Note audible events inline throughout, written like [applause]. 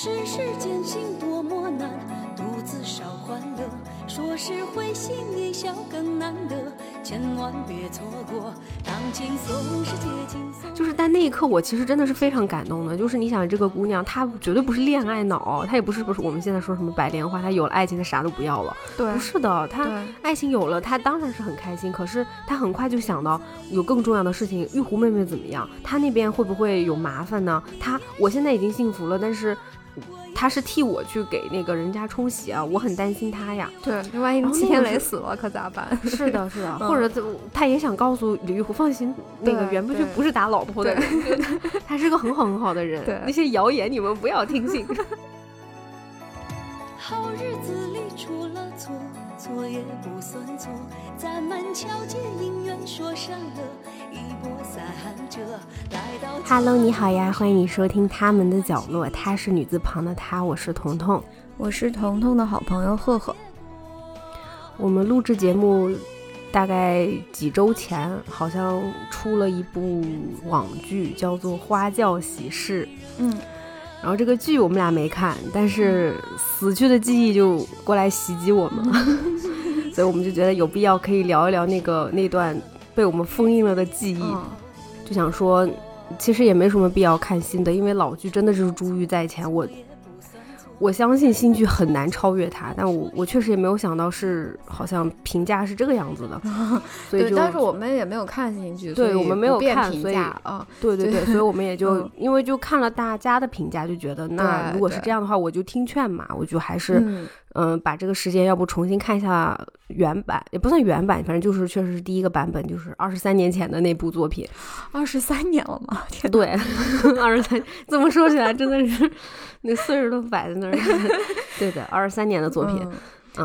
世事艰辛多么难，独自少欢乐。说是会心一笑更难得，千万别错过。当轻松是接近松。就是在那一刻，我其实真的是非常感动的。就是你想，这个姑娘她绝对不是恋爱脑，她也不是不是我们现在说什么白莲花，她有了爱情她啥都不要了。对，不是的，她爱情有了，她当然是很开心。可是她很快就想到有更重要的事情，玉壶妹妹怎么样？她那边会不会有麻烦呢？她我现在已经幸福了，但是。他是替我去给那个人家冲洗啊，我很担心他呀。对，万一齐天雷死了可咋办？[laughs] 是的，是的，或者他也想告诉李玉湖，放心，那个袁不就不是打老婆的人，[laughs] 他是个很好很好的人。那些谣言你们不要听信。[laughs] 好日子里出了错，错也不算错，咱们桥接姻缘说上了。Hello，你好呀，欢迎你收听他们的角落。她是女字旁的她，我是彤彤，我是彤彤的好朋友赫赫。我们录制节目大概几周前，好像出了一部网剧，叫做《花轿喜事》。嗯，然后这个剧我们俩没看，但是死去的记忆就过来袭击我们了，[laughs] 所以我们就觉得有必要可以聊一聊那个那段。被我们封印了的记忆，就想说，其实也没什么必要看新的，因为老剧真的是珠玉在前。我。我相信新剧很难超越它，但我我确实也没有想到是好像评价是这个样子的，[laughs] 所以但是我们也没有看新剧，对我们没有看，所以啊，[laughs] 对对对，所以我们也就 [laughs] 因为就看了大家的评价，就觉得那如果是这样的话，我就听劝嘛，我就还是嗯把这个时间要不重新看一下原版，也不算原版，反正就是确实是第一个版本，就是二十三年前的那部作品，[laughs] 二十三年了吗？天，对，二十三，这么说起来真的是。那岁数都摆在那儿，[laughs] 对的，二十三年的作品。嗯，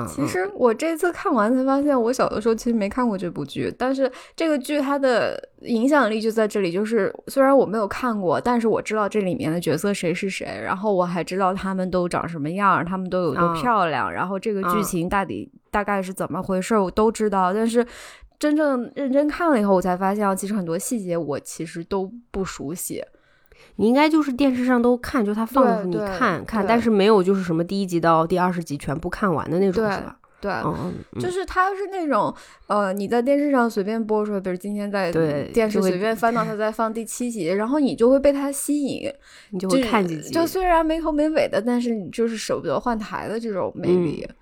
其实我这次看完才发现，我小的时候其实没看过这部剧，但是这个剧它的影响力就在这里，就是虽然我没有看过，但是我知道这里面的角色谁是谁，然后我还知道他们都长什么样，他们都有多漂亮，然后这个剧情到底大概是怎么回事，我都知道。但是真正认真看了以后，我才发现，其实很多细节我其实都不熟悉。你应该就是电视上都看，就他放着你看看，但是没有就是什么第一集到第二十集全部看完的那种，是吧？对，嗯，就是它是那种，呃，你在电视上随便播出来，比如今天在电视随便翻到 [laughs] 它在放第七集，然后你就会被它吸引，你就会看几集，就虽然没头没尾的，但是你就是舍不得换台的这种魅力。嗯，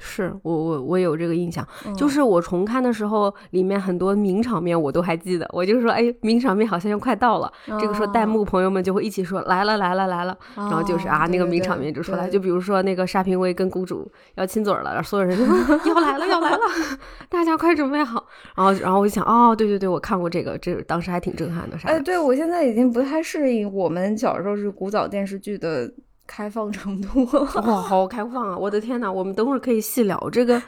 是我我我有这个印象，就是我重看的时候，里面很多名场面我都还记得。我就说，哎，名场面好像又快到了。这个时候弹幕朋友们就会一起说来了来了来了，然后就是啊，那个名场面就出来。就比如说那个沙平威跟公主要亲嘴了，然后所有人就要来了要来了，[laughs] 大家快准备好。然后然后我就想，哦，对对对，我看过这个，这当时还挺震撼的。哎，对我现在已经不太适应我们小时候是古早电视剧的。开放程度 [laughs] 哇，好开放啊！我的天呐，我们等会儿可以细聊这个，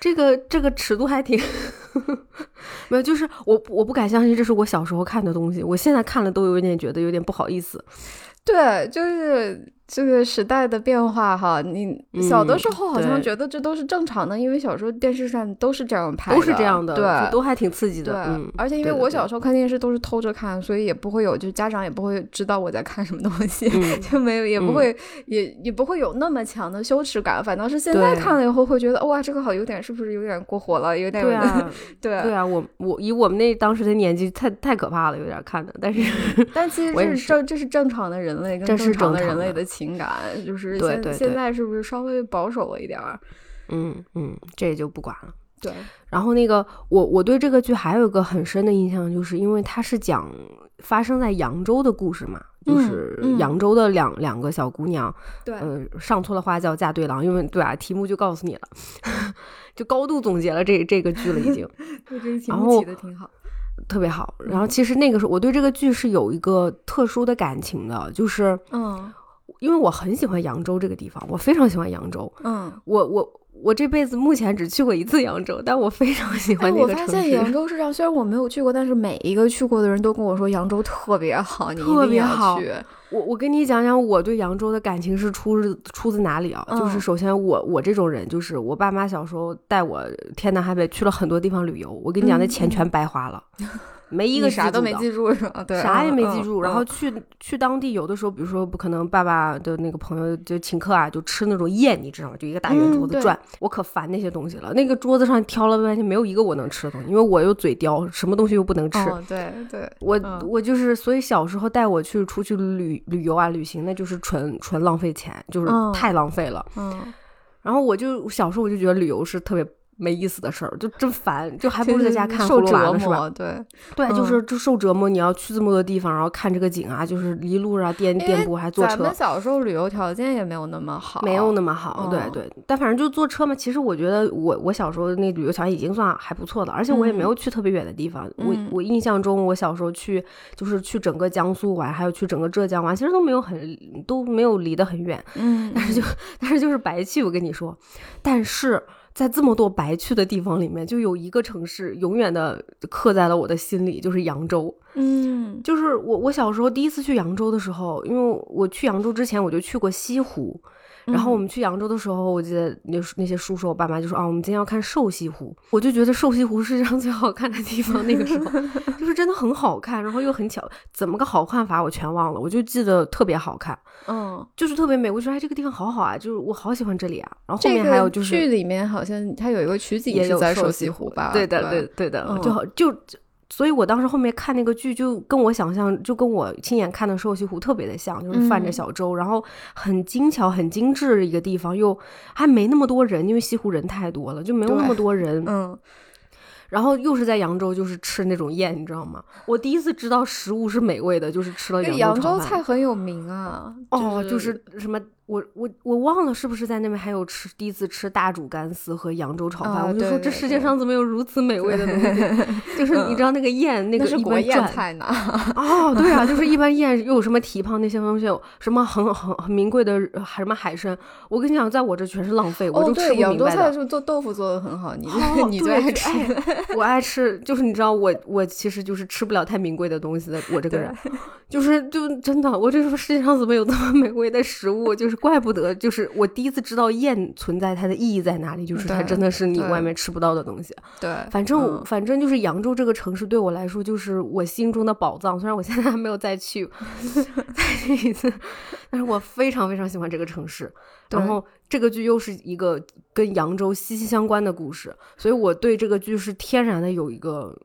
这个这个尺度还挺 [laughs] 没有，就是我我不敢相信这是我小时候看的东西，我现在看了都有点觉得有点不好意思。对，就是。这个时代的变化哈，你小的时候好像觉得这都是正常的，因为小时候电视上都是这样拍，都是这样的，对，都还挺刺激的。对，而且因为我小时候看电视都是偷着看，所以也不会有，就家长也不会知道我在看什么东西，就没有，也不会，也也不会有那么强的羞耻感。反倒是现在看了以后会觉得，哇，这个好有点，是不是有点过火了？有点，对啊，[laughs] 对对啊，我我以我们那当时的年纪，太太可怕了，有点看的。但是，但其实这是正，这是正常的人类跟正常的人类的情感，就是。是现现在是不是稍微保守了一点儿？嗯嗯，这也就不管了。对，然后那个我我对这个剧还有一个很深的印象，就是因为它是讲发生在扬州的故事嘛，就是扬州的两两个小姑娘，对，嗯，上错了花轿嫁对郎，因为对啊，题目就告诉你了，[laughs] 就高度总结了这这个剧了已经。[laughs] 对，这个题目起的挺好，特别好。然后其实那个时候我对这个剧是有一个特殊的感情的，就是嗯。因为我很喜欢扬州这个地方，我非常喜欢扬州。嗯，我我。我这辈子目前只去过一次扬州，但我非常喜欢那个城市。我发现扬州是这样，虽然我没有去过，但是每一个去过的人都跟我说扬州特别好，你特别好。我我跟你讲讲我对扬州的感情是出自出自哪里啊？就是首先我我这种人，就是我爸妈小时候带我天南海北去了很多地方旅游，我跟你讲那钱全白花了。没一个啥都没记住是吧？对，啥也没嗯记住，然后去去当地，有的时候，比如说不可能爸爸的那个朋友就请客啊，就吃那种宴，你知道吗？就一个大圆桌子转，我可烦那些东西了。那个桌子上挑了半天，没有一个我能吃的东西，因为我又嘴刁，什么东西又不能吃。哦，对对，我、嗯我就是，所以小时候带我去出去旅旅游啊旅行，那就是纯纯浪费钱，就是嗯太浪费了。嗯，然后我就小时候我就觉得旅游是特别没意思的事儿，就真烦，就还不如在家看受葫芦娃折呢，是吧？磨，对，对，就嗯是就受折磨，你要去这么多地方，然后看这个景啊，就是一路上颠颠簸，还坐车咱们，小时候旅游条件也没有那么好，没有那么好。对嗯对，但反正就坐车嘛。其实我觉得我我小时候那旅游条件已经算还不错的，而且我也没有去特别远的地方。我嗯我印象中，我小时候去就是去整个江苏玩，还有去整个浙江玩，其实都没有很都没有离得很远，嗯，但是就但是就是白去。我跟你说，但是。在这么多白去的地方里面，就有一个城市永远的刻在了我的心里，就是扬州。嗯就是我，我小时候第一次去扬州的时候，因为我去扬州之前我就去过西湖，然后我嗯们去扬州的时候，我记得那那些叔叔我爸妈就说啊，我们今天要看瘦西湖，我就觉得瘦西湖是世界上最好看的地方，那个时候 [laughs] 就是真的很好看，然后又很巧，怎么个好看法我全忘了，我就记得特别好看，嗯，就是特别美，我觉得哎这个地方好好啊，就是我好喜欢这里啊，然后后面还有就是剧里面好像它有一个取景也有是在瘦瘦西西湖吧？对的，对对对的，嗯就好就。所以我当时后面看那个剧，就跟我想象，就跟我亲眼看的瘦西湖特别的像，就是泛着嗯小舟，然后很精巧、很精致的一个地方，又还没那么多人，因为西湖人太多了，就没有那么多人。嗯，然后又是在扬州，就是吃那种宴，你知道吗？我第一次知道食物是美味的，就是吃了扬州扬扬州菜很有名啊。哦，就是什么，我我我忘了是不是在那边还有吃第一次吃大煮干丝和扬州炒饭，啊我就说这世界上怎么有如此美味的东西？[laughs] 就是你知道那个宴那那个一是国宴菜呢。哦，对啊，[laughs] 就是一般宴又有什么蹄膀那些东西，什么很很很名贵的呃什么海参，我跟你讲，在我这全是浪费，我哦，就吃不明白的。菜是做豆腐做的很好，你哦你最爱吃。哎我爱吃，就是你知道我我其实就是吃不了太名贵的东西的，我这个人 [laughs] 就是就真的，我这说世界上怎么有这么美味的食物？就是怪不得，就是我第一次知道宴存在它的意义在哪里，就是它真的是你外面吃不到的东西。对，反正、嗯反正就是扬州这个城市对我来说就是我心中的宝藏，虽然我现在还没有再去 [laughs] 再去一次，但是我非常非常喜欢这个城市。然后这个剧又是一个跟扬州息息相关的故事，所以我对这个剧是天然的有一个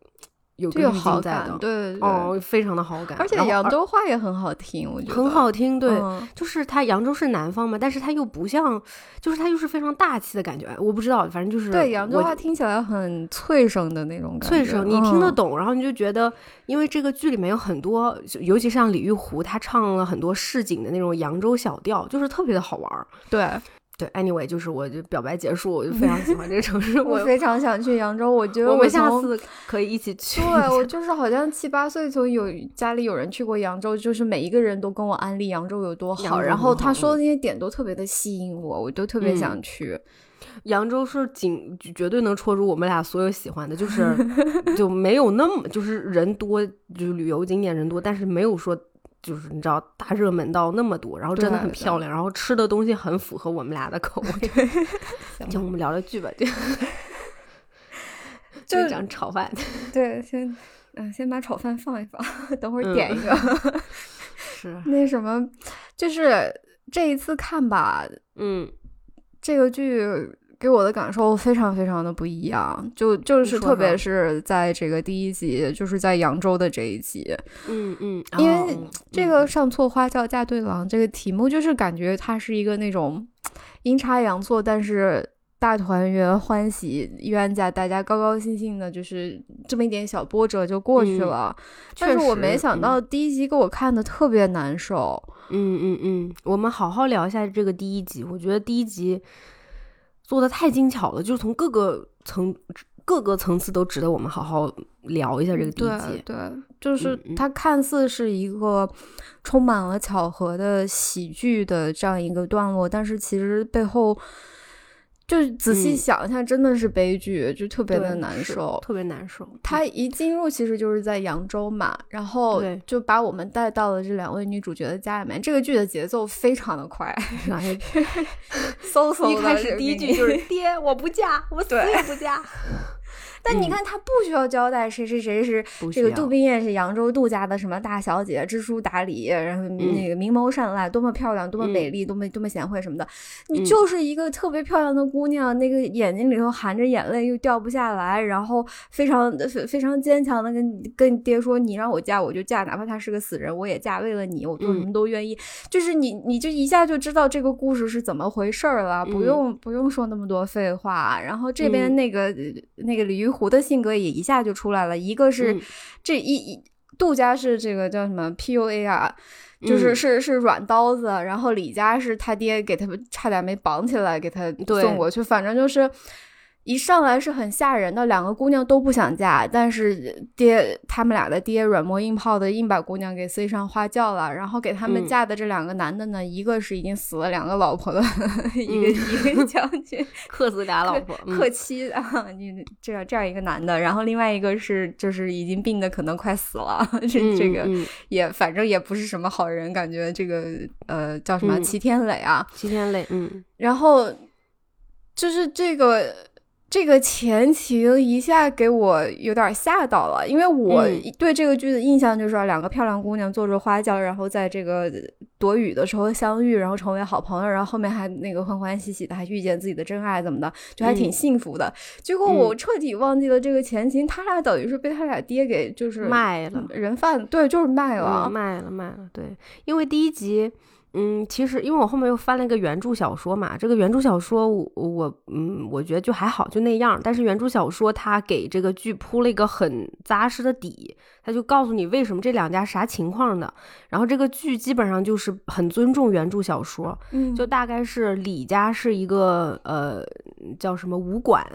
有好感，对对对。哦，非常的好感，而且扬州话也很好听，我觉得很。好听，对。嗯就是它扬州是南方嘛，但是它又不像，就是它又是非常大气的感觉。我不知道，反正就是对，扬州话听起来很脆声的那种感觉，脆声，你听得嗯。懂，然后你就觉得，因为这个剧里面有很多，尤其像李玉湖，他唱了很多市井的那种扬州小调，就是特别的好玩儿。对，对，anyway，就是我就表白结束，我就非常喜欢这个城市，[laughs] 我我非常想去扬州，我觉得我们下次可以一起去。对我就是好像七八岁从有家里有人去过扬州，就是每一个人都跟我安利扬州有多好，然后他说的那些点都特别的吸引我，我都特别嗯想去。[laughs] 扬州是仅绝对能戳出我们俩所有喜欢的，就是 [laughs] 就没有那么就是人多，就是旅游景点人多，但是没有说。就是你知道大热门到那么多，然后真的很漂亮，然后吃的东西很符合我们俩的口味。[laughs] 行，我们聊聊剧吧，就就就讲炒饭。[laughs] 对，先嗯、先把炒饭放一放，[laughs] 等会儿嗯点一个。是，那什么，就是这一次看吧，嗯，这个剧给我的感受非常非常的不一样，就就是特别是在这个第一集，就是在扬州的这一集，嗯嗯，因为哦这个上错花轿嫁对郎这个题目，就是感觉它是一个那种阴差阳错，但是。大团圆、欢喜冤家，大家高高兴兴的，就是这么一点小波折就过去嗯了。但是我没想到第一集给我看的特别难受。嗯嗯嗯，我们好好聊一下这个第一集。我觉得第一集做的太精巧了，就是从各个层各个层次都值得我们好好聊一下这个第一对就是它看似是一个充满了巧合的喜剧的这样一个段落，但是其实背后就仔细嗯想一下，真的是悲剧，就特别的难受。特别难受。他一进入其实就是在扬州嘛，然后对就把我们带到了这两位女主角的家里面。这个剧的节奏非常的快，[laughs] 嗖嗖的一开始第一句就是“爹，我不嫁，我死也不嫁 [laughs] 但你看他不需要交代谁谁谁是这个杜冰燕是扬州杜家的什么大小姐，知书达理，然后那个明眸善睐，多么漂亮，多么美丽，多么多么贤惠什么的。你嗯。就是一个特别漂亮的姑娘，那个眼睛里头含着眼泪又掉不下来，然后非常非非常坚强的跟跟爹说，你让我嫁我就嫁，哪怕他是个死人我也嫁，为了你我做什么都愿意。就是你你就一下就知道这个故事是怎么回事儿了，不嗯。用不用说那么多废话。然后这边嗯。那个、那个李玉湖的性格也一下就出来了，一个是嗯。这一一杜家是这个叫什么 PUA 啊。就是嗯。是是软刀子，然后李家是他爹给他差点没绑起来给他送过去，反正就是一上来是很吓人的，两个姑娘都不想嫁，但是爹他们俩的爹软磨硬泡的硬把姑娘给塞上花轿了，然后给他们嗯。嫁的这两个男的呢，一个是已经死了两个老婆的 [laughs] 一个、一个将 [laughs] 军，克死俩 [laughs] 老婆，嗯。克妻啊，你这样这样一个男的，然后另外一个是就是已经病的可能快死了，这、嗯这个嗯。也反正也不是什么好人，感觉这个呃叫什么嗯。齐天磊啊，齐天磊，嗯。然后就是这个这个前情一下给我有点吓到了，因为我嗯对这个剧的印象就是两个漂亮姑娘坐着花轿，然后在这个躲雨的时候相遇，然后成为好朋友，然后后面还那个欢欢喜喜的，还遇见自己的真爱，怎么的，就还挺嗯幸福的。结果我彻底忘记了这个前情，他俩等于是被他俩爹给就是卖了。人贩，对，就是卖了嗯，。卖了卖了，对，因为第一集，嗯，其实因为我后面又翻了一个原著小说嘛，这个原著小说我我嗯，我觉得就还好，就那样。但是原著小说它给这个剧铺了一个很扎实的底，它就告诉你为什么这两家啥情况的。然后这个剧基本上就是很尊重原著小说，嗯就大概是李家是一个呃叫什么武馆，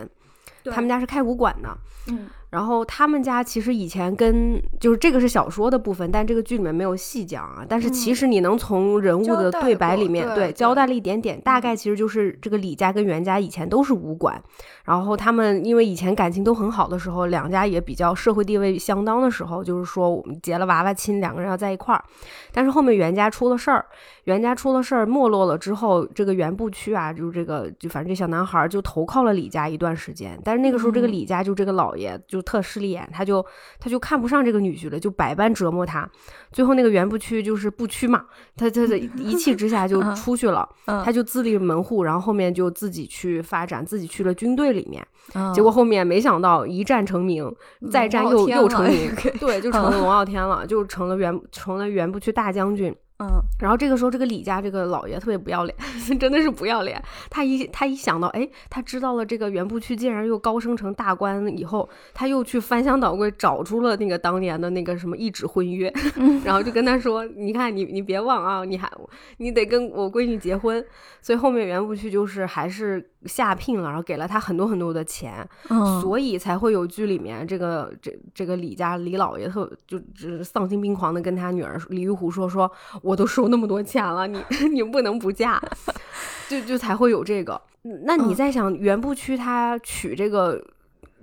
他们家是开武馆的。嗯然后他们家其实以前跟就是这个是小说的部分，但这个剧里面没有细讲啊。但是其实你能从人物的对白里面，对对交代了一点点，大概其实就是这个李家跟袁家以前都是武馆，然后他们因为以前感情都很好的时候，两家也比较社会地位相当的时候，就是说我们结了娃娃亲，两个人要在一块儿。但是后面袁家出了事儿，袁家出了事儿没落了之后，这个袁不屈啊，就是这个就反正这小男孩儿就投靠了李家一段时间，但是那个时候这个嗯李家就这个老爷就特势利眼，他就他就看不上这个女婿了，就百般折磨他。最后那个袁不屈就是不屈嘛，他他的一气之下就嗯出去了，嗯他就自立门户，然后后面就自己去发展，自己去了军队里面。嗯结果后面没想到一战成名，再战又又成名，对，就成了龙傲天了，就成了袁成了袁不屈大将军。嗯然后这个时候，这个李家这个老爷特别不要脸，[laughs] 真的是不要脸。他一他一想到，哎，他知道了这个袁部区竟然又高升成大官以后，他又去翻箱倒柜找出了那个当年的那个什么一纸婚约，[laughs] 然后就跟他说，你看你你别忘啊，你还你得跟我闺女结婚。所以后面袁部区就是还是下聘了，然后给了他很多很多的钱，嗯。所以才会有剧里面这个这这个李家李老爷特就只丧心病狂的跟他女儿李玉湖说说，我都收那么多钱了，你 [laughs] 你不能不嫁，就就才会有这个。那你嗯。在想袁部区他娶这个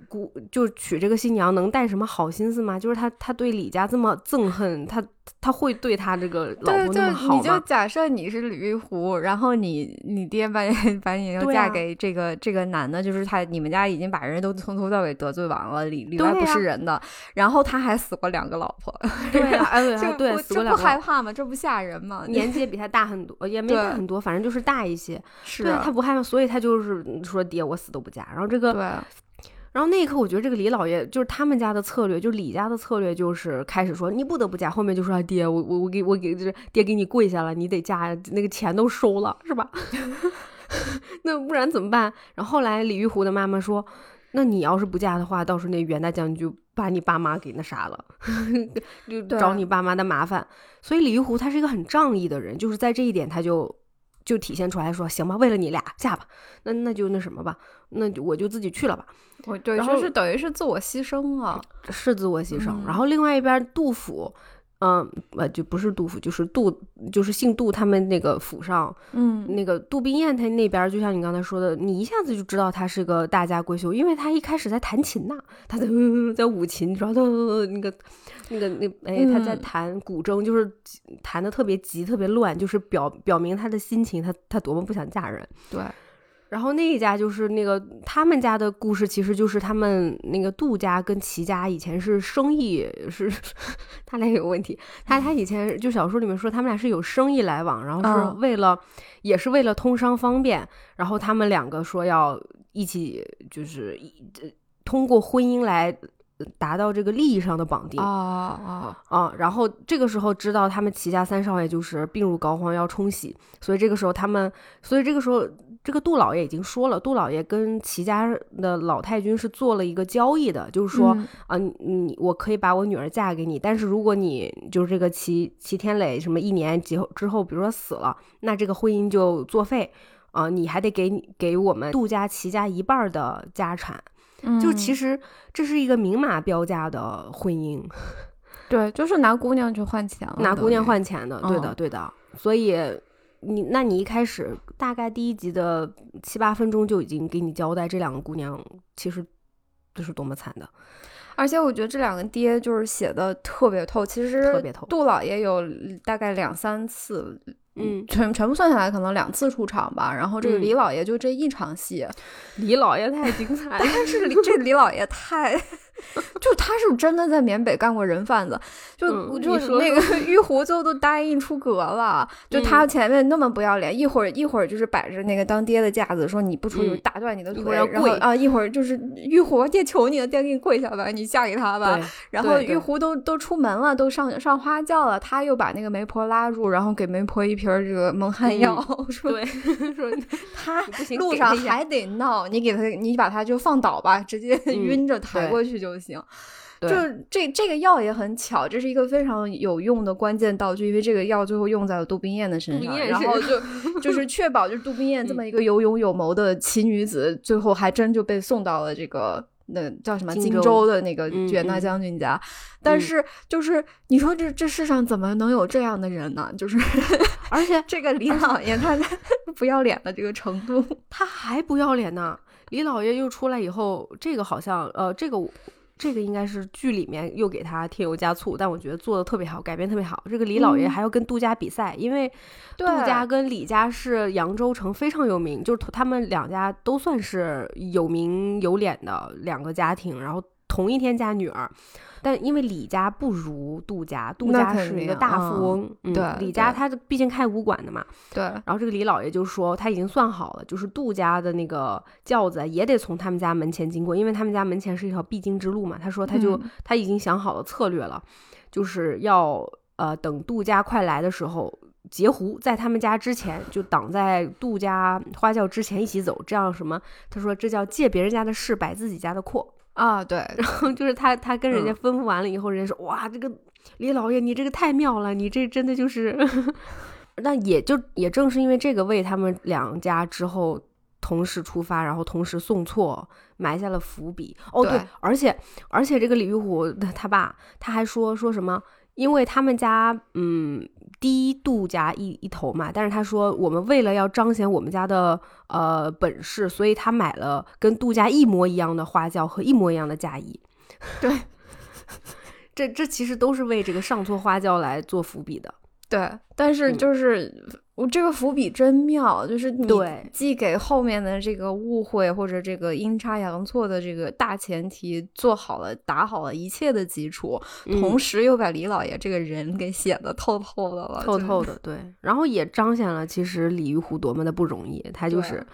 姑就娶这个新娘能带什么好心思吗？就是他他对李家这么憎恨，他他会对他这个老婆那么好你就？假设你是李玉湖，然后你你爹把你 [laughs] 把你又对啊嫁给这个、这个男的，就是他你们家已经把人都从头到尾得罪完了，里里外不是人的，然后他还死过两个老婆，[laughs] 对啊，哎对这不害怕吗？这不吓人吗？年纪也比他大很多，也没大很多，反正就是大一些。是对他不害怕，所以他就是说爹，我死都不嫁。然后这个，对，然后那一刻，我觉得这个李老爷就是他们家的策略，就李家的策略就是开始说你不得不嫁，后面就说、啊、爹，我我我给我给就是爹给你跪下了，你得嫁，那个钱都收了，是吧？[laughs] 那不然怎么办？然后后来李玉湖的妈妈说，那你要是不嫁的话，到时候那袁大将军就把你爸妈给那啥了，[laughs] 就找你爸妈的麻烦。所以李玉湖他是一个很仗义的人，就是在这一点他就。就体现出来说，行吧，为了你俩嫁吧，那那就那什么吧，那就我就自己去了吧。我对，就是等于是自我牺牲啊，是自我牺牲。嗯然后另外一边杜甫，嗯、呃，就不是杜甫，就是杜，就是姓杜，他们那个府上嗯。那个杜宾燕，他那边就像你刚才说的，你一下子就知道他是个大家闺秀，因为他一开始在弹琴呐，他在、[laughs] 在舞琴，然后那个那个那哎，他在嗯。弹古筝，就是弹的特别急，特别乱，就是表表明他的心情，他他多么不想嫁人。对，然后那一家就是那个他们家的故事，其实就是他们那个杜家跟齐家以前是生意是，[laughs] 他俩有问题。他他以前就小说里面说他们俩是有生意来往，然后是为了也是为了通商方便，然后他们两个说要一起就是一通过婚姻来达到这个利益上的绑定啊啊啊！然后这个时候知道他们齐家三少爷就是病入膏肓要冲洗，所以这个时候他们所以这个时候。这个杜老爷已经说了，杜老爷跟齐家的老太君是做了一个交易的，就是说啊，你我可以把我女儿嫁给你，但是如果你就是这个齐齐天磊什么一年之后之后，比如说死了，那这个婚姻就作废啊，你还得给给我们杜家齐家一半的家产，就其实这是一个明码标价的婚姻，[laughs] 对，就是拿姑娘去换钱了，拿姑娘换钱的，对的，对的，所以。你那你一开始大概第一集的七八分钟就已经给你交代这两个姑娘其实这是多么惨的，而且我觉得这两个爹就是写的特别透，其实特别透。杜老爷有大概两三次，嗯，全全部算下来可能两次出场吧。然后这个李老爷就这一场戏，李老爷太精彩，了，但是这李老爷太。就他是真的在缅北干过人贩子，就就那个 [laughs] 玉壶最后都答应出阁了。就他前面那么不要脸，一会儿一会儿就是摆着那个当爹的架子，说你不出去打断你的腿，然后啊一会儿就是玉壶爹求你了，爹给你跪下吧，你嫁给他吧。然后玉壶都都出门了，都上上花轿了，他又把那个媒婆拉住，然后给媒婆一瓶这个蒙汗药，[laughs] 说 [laughs] 说他路上还得闹，你给他你把他就放倒吧，直接晕着抬过去就。就行，就这这个药也很巧，这是一个非常有用的关键道具，因为这个药最后用在了杜宾燕的身上，然后就 [laughs] 就是确保就是杜宾燕这么一个有勇有谋的奇女子，最后还真就被送到了这个那叫什么荆州的那个卷大将军家。但是就是你说这这世上怎么能有这样的人呢？就是而且 [laughs] 这个李老爷他 [laughs] 不要脸的这个程度，他还不要脸呢。李老爷又出来以后，这个好像呃这个。这个应该是剧里面又给他添油加醋，但我觉得做的特别好，改编特别好。这个李老爷还要跟杜家比赛，因为杜家跟李家是扬州城非常有名，就是他们两家都算是有名有脸的两个家庭，然后同一天嫁女儿。但因为李家不如杜家，杜家是一个大富翁，对，李家他毕竟开武馆的嘛，对。然后这个李老爷就说他已经算好了，就是杜家的那个轿子也得从他们家门前经过，因为他们家门前是一条必经之路嘛。他说他就他已经想好了策略了，就是要呃等杜家快来的时候截胡，在他们家之前就挡在杜家花轿之前一起走，这样什么？他说这叫借别人家的势摆自己家的阔。啊，对，[laughs] 然后就是他，他跟人家吩咐完了以后，人家说，哇，这个李老爷，你这个太妙了，你这真的就是，[laughs] 那也就也正是因为这个，为他们两家之后同时出发，然后同时送错，埋下了伏笔。哦，对，而且而且这个李玉虎他爸他还说说什么，因为他们家嗯。低度家一一头嘛，但是他说我们为了要彰显我们家的呃本事，所以他买了跟度假一模一样的花轿和一模一样的嫁衣。[laughs] 对，[laughs] 这这其实都是为这个上错花轿来做伏笔的。对，但是就是。我这个伏笔真妙，就是你既给后面的这个误会或者这个阴差阳错的这个大前提做好了、打好了一切的基础，同时又把李老爷这个人给写的透透的了，透透的。对，然后也彰显了其实李玉虎多么的不容易，他就是。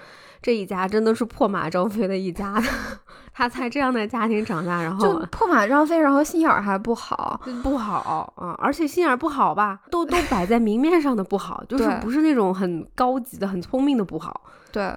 这一家真的是破马张飞的一家，[laughs] 他在这样的家庭长大，然后破马张飞，然后心眼儿还不好，不好啊！而且心眼儿不好吧，都 [laughs] 都摆在明面上的不好，就是不是那种很高级的、很聪明的不好，对。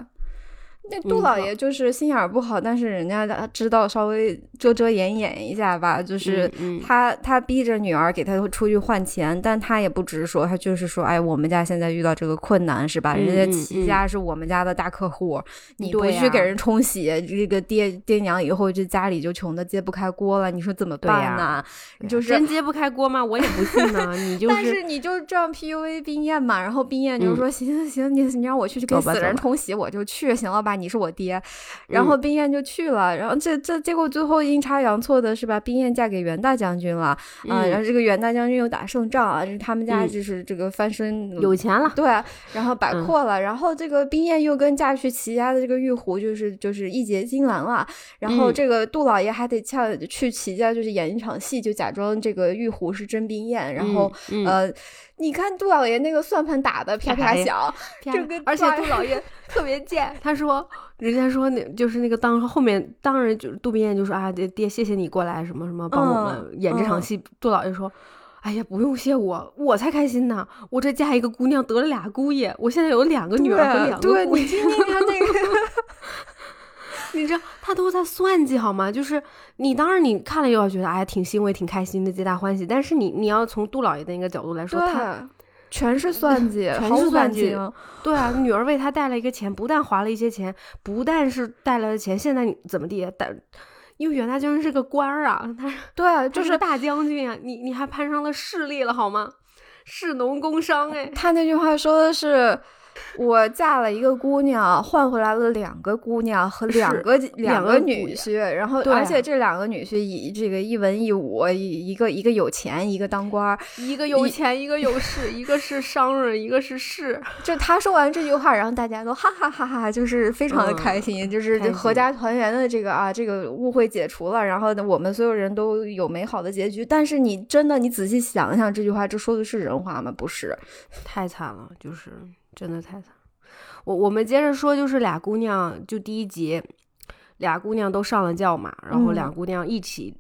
那杜老爷就是心眼儿不好，但是人家他知道稍微遮遮掩掩一下吧，就是他他逼着女儿给他出去换钱，但他也不直说，他就是说，哎，我们家现在遇到这个困难是吧？人家齐家是我们家的大客户，你不去给人冲洗，这个爹爹娘以后这家里就穷的揭不开锅了，你说怎么办呢？就是真揭不开锅吗？我也不信呢。你 [laughs] 就但是你就这样 PUA 冰燕嘛，然后冰燕就说行行行，你你让我去去给死人冲洗，我就去，行了吧？你是我爹。然后冰燕就去了，然后这这结果最后阴差阳错的是把冰燕嫁给袁大将军了啊，然后这个袁大将军又打胜仗啊，就是他们家就是这个翻身有钱了，对，然后摆阔了，然后这个冰燕又跟嫁去齐家的这个玉壶就是就是义结金兰了，然后这个杜老爷还得恰去齐家就是演一场戏，就假装这个玉壶是真冰燕，然后呃。你看杜老爷那个算盘打的啪啪响，这个而且杜老爷特别贱，他说，人家说那就是那个当后面当然就是杜冰燕就说啊爹谢谢你过来什么什么帮我们演这场戏，杜老爷说，哎呀不用谢我，我才开心呢，我这嫁一个姑娘得了俩姑爷，我现在有两个女儿和两个姑爷，你听听他那个。[laughs] 你知道他都在算计好吗？就是你当然你看了又要觉得哎挺欣慰挺开心的皆大欢喜，但是你你要从杜老爷的那个角度来说，他全是算计，全是算计。[laughs] 对啊，女儿为他带了一个钱，不但花了一些钱，不但是带来的钱，现在你怎么地？但因为袁大将军是个官儿啊，他对就是大将军啊，你你还攀上了势力了好吗？士农工商哎，他那句话说的是。我嫁了一个姑娘，换回来了两个姑娘和两个两个女婿，然后而且这两个女婿以这个一文一武，一个一个有钱，一个当官，一个有钱，一个有势，一个是商人，一个是士。就他说完这句话，然后大家都哈哈哈哈，就是非常的开心，就是合家团圆的这个啊，这个误会解除了，然后，我们所有人都有美好的结局。但是你真的，你仔细想一想，这句话这说的是人话吗？不是，太惨了，就是。真的太惨，我我们接着说，就是俩姑娘，就第一集，俩姑娘都上了轿嘛，然后俩姑娘一起，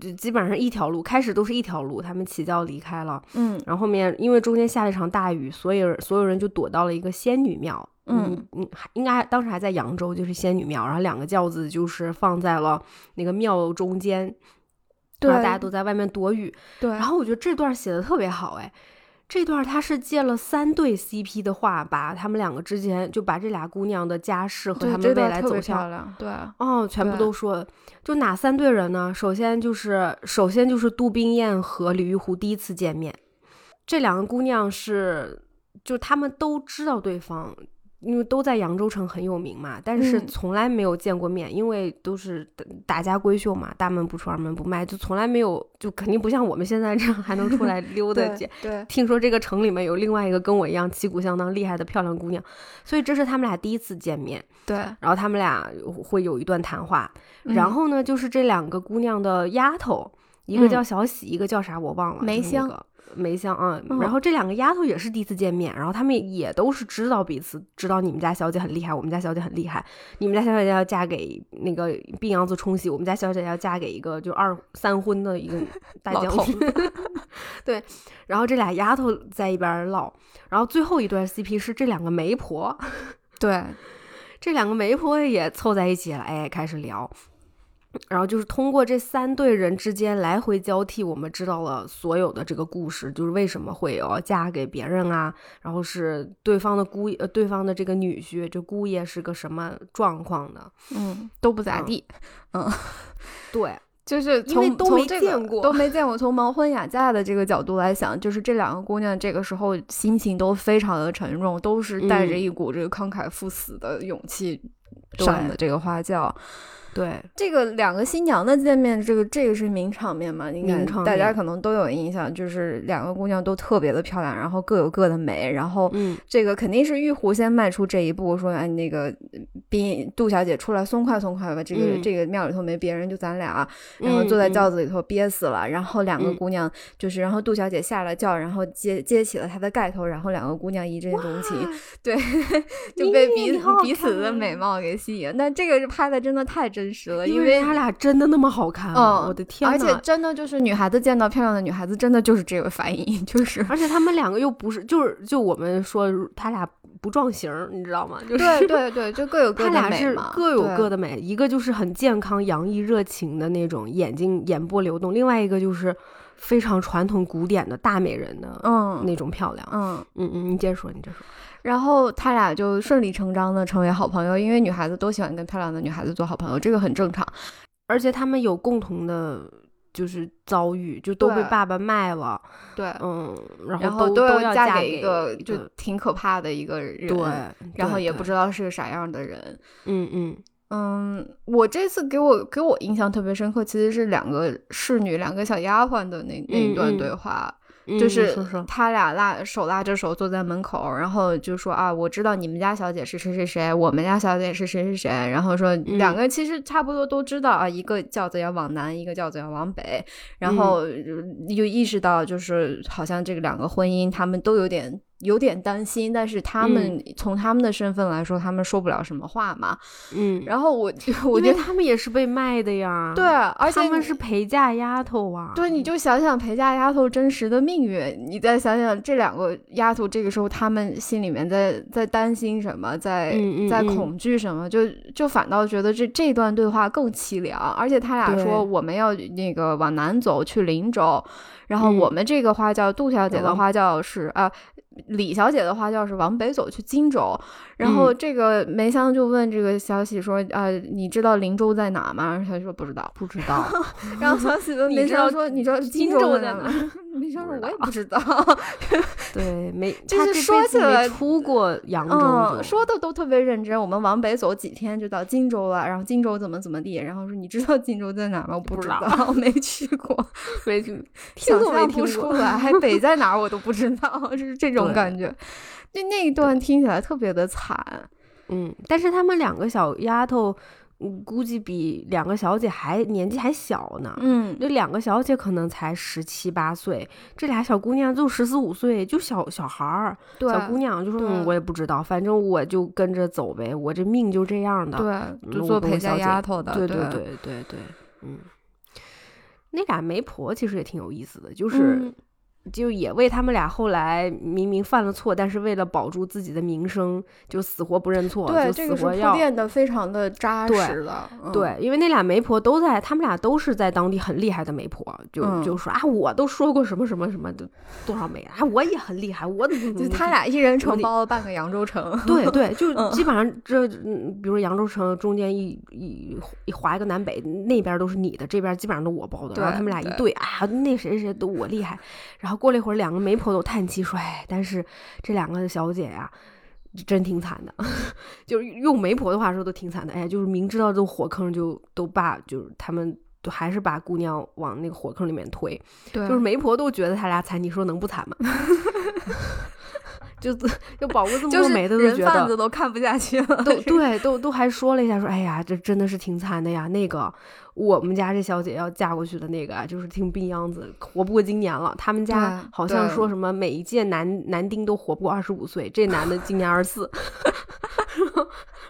就基本上一条路，开始都是一条路，他们起轿离开了，嗯，然后后面因为中间下了一场大雨，所以所有人就躲到了一个仙女庙，嗯嗯，应该当时还在扬州，就是仙女庙，然后两个轿子就是放在了那个庙中间，对，大家都在外面躲雨，对，然后我觉得这段写的特别好，哎。这段他是借了三对 CP 的话，把他们两个之间就把这俩姑娘的家世和他们未来走向，对，哦，全部都说。就哪三对人呢？首先就是，首先就是杜冰雁和李玉湖第一次见面，这两个姑娘是，就他们都知道对方。因为都在扬州城很有名嘛，但是从来没有见过面，因为都是大家闺秀嘛，大门不出二门不迈，就从来没有，就肯定不像我们现在这样还能出来 [laughs] 溜达见。对，听说这个城里面有另外一个跟我一样旗鼓相当厉害的漂亮姑娘，所以这是他们俩第一次见面。对，然后他们俩会有一段谈话，然后呢，就是这两个姑娘的丫头，一个叫小喜，一个叫啥我忘了，梅香。梅香啊，然后这两个丫头也是第一次见面，然后他们也都是知道彼此，知道你们家小姐很厉害，我们家小姐很厉害，你们家小姐要嫁给那个病秧子冲喜，我们家小姐要嫁给一个就二三婚的一个 [laughs] 大将军，[laughs] 对，然后这俩丫头在一边唠，然后最后一段 CP 是这两个媒婆，对，[laughs] 这两个媒婆也凑在一起了，哎，开始聊。然后就是通过这三对人之间来回交替，我们知道了所有的这个故事，就是为什么会有嫁给别人啊，然后是对方的姑呃对方的这个女婿，这姑爷是个什么状况的？嗯，都不咋地。嗯，对，就是从都没见过，都没见过。从盲婚哑嫁的这个角度来想，就是这两个姑娘这个时候心情都非常的沉重，都是带着一股这个慷慨赴死的勇气上的这个花轿。对。这个两个新娘的见面，这个这个是名场面嘛？应该大家可能都有印象，就是两个姑娘都特别的漂亮，然后各有各的美，然后这个肯定是玉壶先迈出这一步，说哎那个宾杜小姐出来松快松快吧，这个这个庙里头没别人，就咱俩，然后坐在轿子里头憋死了，然后两个姑娘就是，然后杜小姐下了轿，然后接接起了她的盖头，然后两个姑娘一见钟情，对，[laughs] 就被彼彼此的美貌给吸引。那这个是拍的真的太真。真实了，因为他俩真的那么好看嗯，我的天！而且真的就是女孩子见到漂亮的女孩子，真的就是这个反应，[laughs] 就是。而且他们两个又不是，就是就我们说他俩不撞型，你知道吗？就是对对对，就各有各的美他俩是各有各的美，一个就是很健康、洋溢、热情的那种眼睛眼波流动，另外一个就是非常传统古典的大美人的嗯那种漂亮。嗯嗯嗯，你接着说，你接着说。然后他俩就顺理成章的成为好朋友，因为女孩子都喜欢跟漂亮的女孩子做好朋友，这个很正常。而且他们有共同的就是遭遇，就都被爸爸卖了，对，嗯，然然后都都要嫁给一个就挺可怕的一个人，对，然后也不知道是个啥样的人。嗯嗯嗯，我这次给我给我印象特别深刻，其实是两个侍女，两个小丫鬟的那那一段对话。就是他俩拉手拉着手坐在门口，然后就说啊，我知道你们家小姐是谁谁谁，我们家小姐是谁谁谁，然后说嗯。两个其实差不多都知道啊，一个轿子要往南，一个轿子要往北，然后又意识到就是好像这个两个婚姻他们都有点。有点担心，但是他们嗯。从他们的身份来说，他们说不了什么话嘛。嗯，然后我我觉得他们也是被卖的呀，[laughs] 对，，而且他们是陪嫁丫头啊，对，你就想想陪嫁丫头真实的命运，你再想想这两个丫头，这个时候他们心里面在在担心什么，在、在恐惧什么，就就反倒觉得这这段对话更凄凉。而且他俩说我们要那个往南走去林州，然后嗯我们这个花轿杜小姐的花轿是啊。李小姐的花轿是往北走去荆州，然后嗯这个梅香就问这个小喜说：“啊、你知道林州在哪吗？”然后小喜说不知道。不知道，[laughs] 然后小喜问你知道梅香说：“你知道荆荆州在哪在哪？” [laughs] 梅香说：“我也不不知道。[laughs] 对，没，就是他说起来没出过扬州嗯，说的都特别认真。我们往北走几天就到荆州了，然后荆州怎么怎么地，然后说你知道荆州在哪吗？我不知道道，没去过，没去，都没听，出来，还北在哪儿我都不知道，[laughs] 就是这种感觉。就那一段听起来特别的惨，嗯，但是他们两个小丫头，嗯，估计比两个小姐还年纪还小呢。嗯，这两个小姐可能才十七八岁，这俩小姑娘就十四五岁，就小小孩儿。对，小姑娘就说：“嗯，我也不知道，反正我就跟着走呗，我这命就这样的。”就做陪小丫头的，对对对对对对，嗯，那俩媒婆其实也挺有意思的，就是、就也为他们俩后来明明犯了错，但是为了保住自己的名声，就死活不认错，对，就这个是铺。垫的非常的扎对实的，嗯对，因为那俩媒婆都在，他们俩都是在当地很厉害的媒婆，就、嗯就说啊，我都说过什么什么什么的多少媒，啊，我也很厉害，我怎么怎么就他俩一人承包了半个扬州城，对对，[laughs] 就嗯基本上这，嗯比如扬州城中间一一一划一个南北，那边都是你的，这边基本上都我包的。然后对他们俩一对对，啊，那谁谁都我厉害。[laughs] 然后过了一会儿，两个媒婆都叹气说：“哎，但是这两个小姐呀、真挺惨的，[laughs] 就是用媒婆的话说都挺惨的。哎呀，就是明知道这火坑就都把，就是他们都还是把姑娘往那个火坑里面推。对，就是媒婆都觉得他俩惨，你说能不惨吗？[laughs] 就就保护这么就是多媒的都人贩觉得子都看不下去了，都对，都都还说了一下，说哎呀，这真的是挺惨的呀。那个我们家这小姐要嫁过去的那个啊，就是听病秧子，活不过今年了。他们家好像说什么每一届男男丁都活不过二十五岁，这男的今年二十四。[laughs]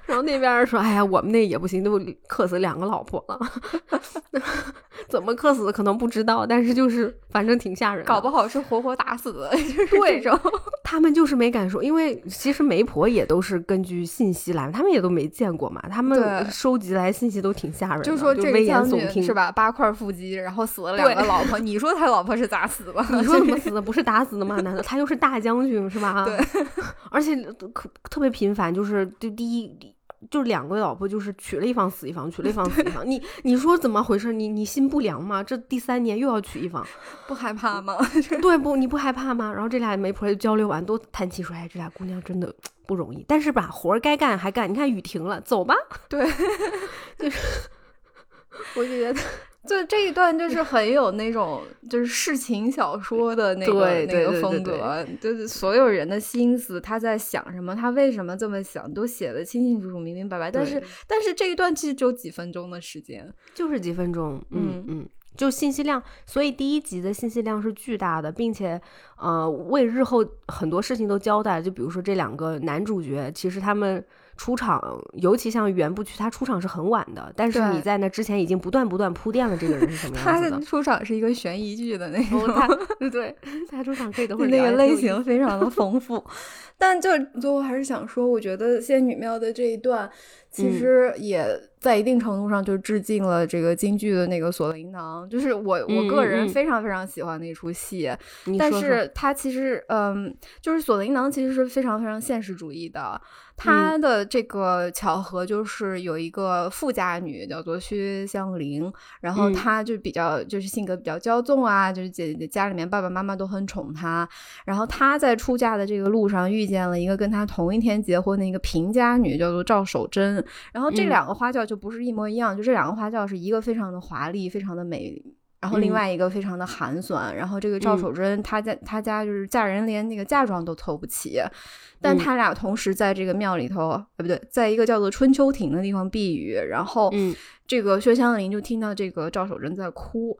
然后那边说，哎呀，我们那也不行，都克死两个老婆了。[laughs] 怎么克死的可能不知道，但是就是反正挺吓人的。搞不好是活活打死的，[laughs] 就是对这种。他们就是没敢说，因为其实媒婆也都是根据信息来，他们也都没见过嘛，他们收集来信息都挺吓人的，就说这个将耸听是？吧？八块腹肌，然后死了两个老婆，你说他老婆是咋死的？你说怎么死的？不是打死的吗？难道他又是大将军是吧？对，[laughs] 而且可特别频繁，就是就第一。就两个老婆，就是娶了一方死一方，娶了一方死一方。你你说怎么回事？你你心不凉吗？这第三年又要娶一方，[laughs] 不害怕吗？[laughs] 对不？你不害怕吗？然后这俩媒婆就交流完，都叹气说：“哎，这俩姑娘真的不容易。但是吧，活儿该干还干。你看雨停了，走吧。对，就是我就觉得，就这一段就是很有那种就是世情小说的那个那个风格，就是所有人的心思，他在想什么，他为什么这么想，都写的清清楚楚、明明白白。但是但是这一段其实只有几分钟的时间，就是几分钟，嗯嗯嗯，就信息量，所以第一集的信息量是巨大的，并且呃，为日后很多事情都交代。就比如说这两个男主角，其实他们出场，尤其像原部区，他出场是很晚的，但是你在那之前已经不断不断铺垫了这个人是什么样子的的。出场是一个悬疑剧的那种。哦，他 [laughs] 对 [laughs] 他出场可以等会儿那个类型非常的 [laughs] 丰富，但就最后还是想说，我觉得仙女庙的这一段，其实也在一定程度上就致敬了这个京剧的那个锁麟囊，就是我我个人非常非常喜欢那出戏，但是它其实嗯，就是锁麟囊其实是非常非常现实主义的。他的这个巧合就是有一个富家女叫做薛湘灵，然后她就比较就是性格比较骄纵啊，就是姐姐家里面爸爸妈妈都很宠她，然后她在出嫁的这个路上遇见了一个跟她同一天结婚的一个平家女，叫做赵守贞，然后这两个花轿就不是一模一样，就这两个花轿是一个非常的华丽，非常的美。然后另外一个非常的寒酸，然后这个赵守贞她在她家就是嫁人连那个嫁妆都凑不齐，但他俩同时在这个庙里头，哎不对，在一个叫做春秋亭的地方避雨，然后这个薛湘灵就听到这个赵守贞在哭。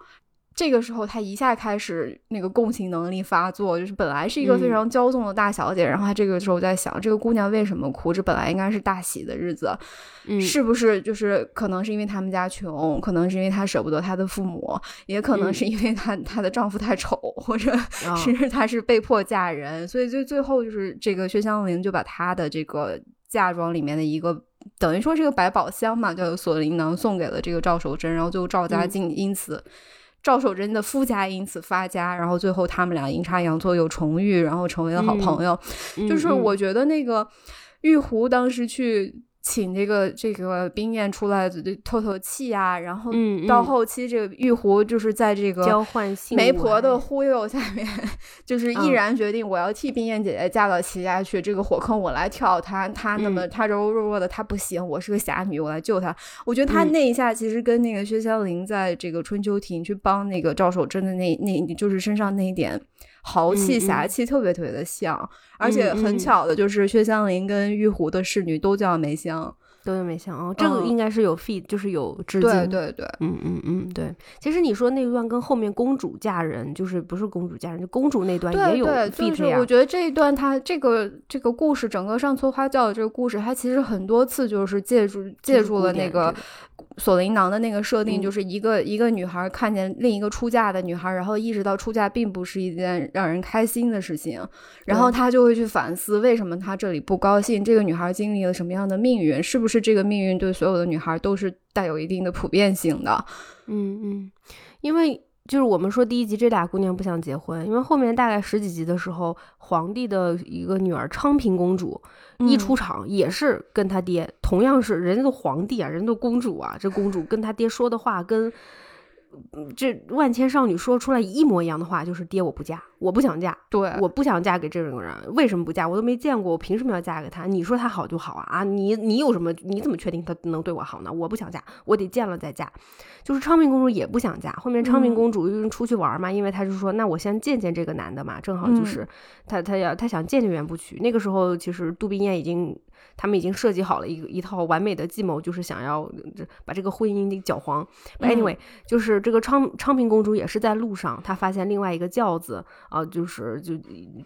这个时候，她一下开始那个共情能力发作，就是本来是一个非常骄纵的大小姐，然后她这个时候在想，这个姑娘为什么哭？这本来应该是大喜的日子，是不是就是可能是因为他们家穷，可能是因为她舍不得她的父母，也可能是因为她她的丈夫太丑，或者甚至她是被迫嫁人，所以就最后就是这个薛湘灵就把她的这个嫁妆里面的一个等于说是个百宝箱嘛，叫锁麟囊送给了这个赵守贞，然后最后赵家竟因此。赵守贞的夫家因此发家，然后最后他们俩阴差阳错又重遇，然后成为了好朋友。就是我觉得那个玉壶当时去。请这个这个冰燕出来透透气啊，然后到后期这个玉壶就是在这个交换媒婆的忽悠下面，就是毅然决定我要替冰燕姐姐嫁到齐家去，这个火坑我来跳，她她那么她柔柔弱弱的她不行，我是个侠女，我来救她。我觉得她那一下其实跟那个薛湘灵在这个春秋亭去帮那个赵守贞的那那就是身上那一点。豪气侠气特别特别的像，而且很巧的就是薛湘灵跟玉壶的侍女都叫梅香，都叫梅香哦。这个应该是有 feed，就是有致敬。对对对，嗯嗯嗯，对。其实你说那段跟后面公主嫁人，就是不是公主嫁人，就公主那段也有 feed 呀。我觉得这一段它这个这个故事，整个上错花轿的这个故事，它其实很多次就是借助借助了那个。锁麟囊的那个设定就是一个一个女孩看见另一个出嫁的女孩，然后意识到出嫁并不是一件让人开心的事情，然后她就会去反思为什么她这里不高兴，这个女孩经历了什么样的命运，是不是这个命运对所有的女孩都是带有一定的普遍性的？嗯嗯，因为。就是我们说第一集这俩姑娘不想结婚，因为后面大概十几集的时候，皇帝的一个女儿昌平公主一出场也是跟她爹，同样是人家的皇帝啊，人家的公主啊，这公主跟她爹说的话跟。这万千少女说出来一模一样的话，就是爹，我不嫁，我不想嫁，对，我不想嫁给这种人，为什么不嫁？我都没见过，我凭什么要嫁给他？你说他好就好啊？啊，你你有什么？你怎么确定他能对我好呢？我不想嫁，我得见了再嫁。就是昌平公主也不想嫁，后面昌平公主因为出去玩嘛，因为她是说，那我先见见这个男的嘛，正好就是她她要她想见见袁不娶。那个时候其实杜冰燕已经。他们已经设计好了一个一套完美的计谋，就是想要把这个婚姻给搅黄。Anyway，就是这个昌昌平公主也是在路上，她发现另外一个轿子啊，就是就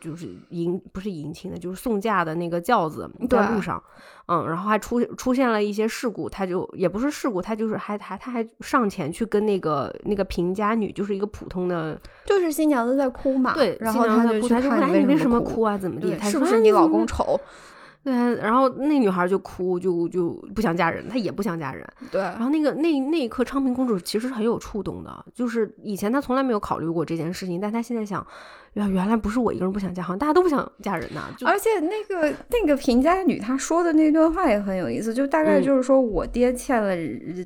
就是迎不是迎亲的，就是送嫁的那个轿子在路上，嗯，然后还出出现了一些事故，她就也不是事故，她就是还还她还上前去跟那个那个平家女，就是一个普通的，就是新娘子在哭嘛，对，然后她就去看你为什么哭啊？怎么地？是不是你老公丑？对，然后那女孩就哭，就就不想嫁人，她也不想嫁人。对，然后那个那那一刻，昌平公主其实很有触动的，就是以前她从来没有考虑过这件事情，但她现在想，原，原来不是我一个人不想嫁，好像大家都不想嫁人呐。而且那个那个平家女她说的那段话也很有意思，就大概就是说我爹欠了，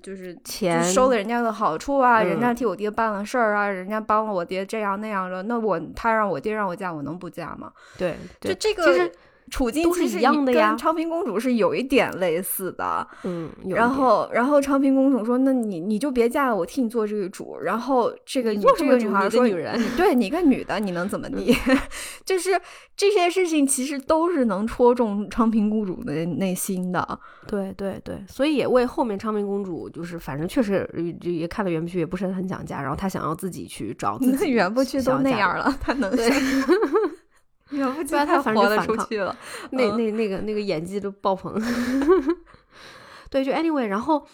就是钱收了人家的好处啊，人家替我爹办了事儿啊，人家帮了我爹这样那样的，那我他让我爹让我嫁，我能不嫁吗？对，就这个其实。处境都是一样的呀，昌平公主是有一点类似的，嗯，然后然后昌平公主说：“那你你就别嫁了，我替你做这个主。”然后这个这个女孩说：“女人，对你个女的，你能怎么地？[laughs] 就是这些事情其实都是能戳中昌平公主的内心的。对对对，所以也为后面昌平公主就是反正确实也看了袁不剧，也不是很想嫁，然后她想要自己去找自己袁不去都那样了，她能。[laughs] 不然他反正就出去了，那那那个那个演技都爆棚。[laughs] 对，就 anyway，然后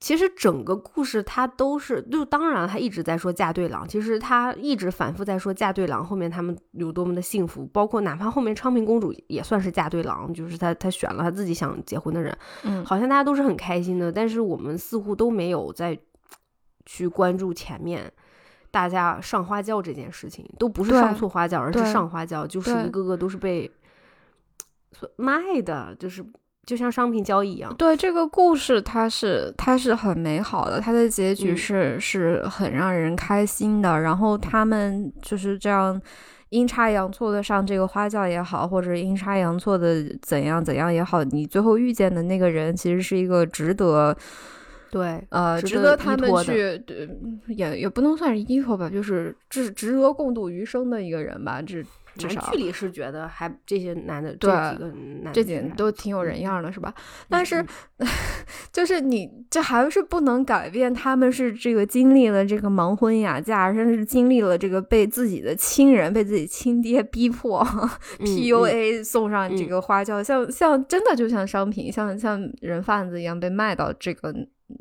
其实整个故事他都是，就当然他一直在说嫁对郎，其实他一直反复在说嫁对郎，后面他们有多么的幸福，包括哪怕后面昌平公主也算是嫁对郎，就是他他选了他自己想结婚的人，嗯，好像大家都是很开心的，但是我们似乎都没有在去关注前面大家上花轿这件事情，都不是对上错花轿，而是上花轿，就是一个个都是被所卖的，就是就像商品交易一样。对这个故事，它是它是很美好的，它的结局嗯是、是很让人开心的。然后他们就是这样阴差阳错的上这个花轿也好，或者阴差阳错的怎样怎样也好，你最后遇见的那个人其实是一个值得对，呃值值得他们去对也也不能算是依托吧，就是值值得共度余生的一个人吧，至至少反正剧里是觉得还这些男的对这几个男这的还点都挺有人嗯样儿的，是吧？但是嗯，[laughs] 就是你这还是不能改变他们是这个经历了这个盲婚哑嫁，甚至经历了这个被自己的亲人、被自己亲爹逼迫、[laughs] 嗯 PUA 送上这嗯个花轿，像像真的就像商品，像像人贩子一样被卖到这个。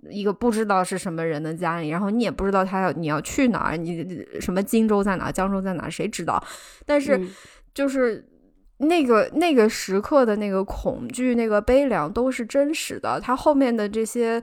一个不知道是什么人的家里，然后你也不知道他要你要去哪儿，你什么荆州在哪儿，江州在哪儿，谁知道？但是嗯就是那个那个时刻的那个恐惧、那个悲凉都是真实的。他后面的这些，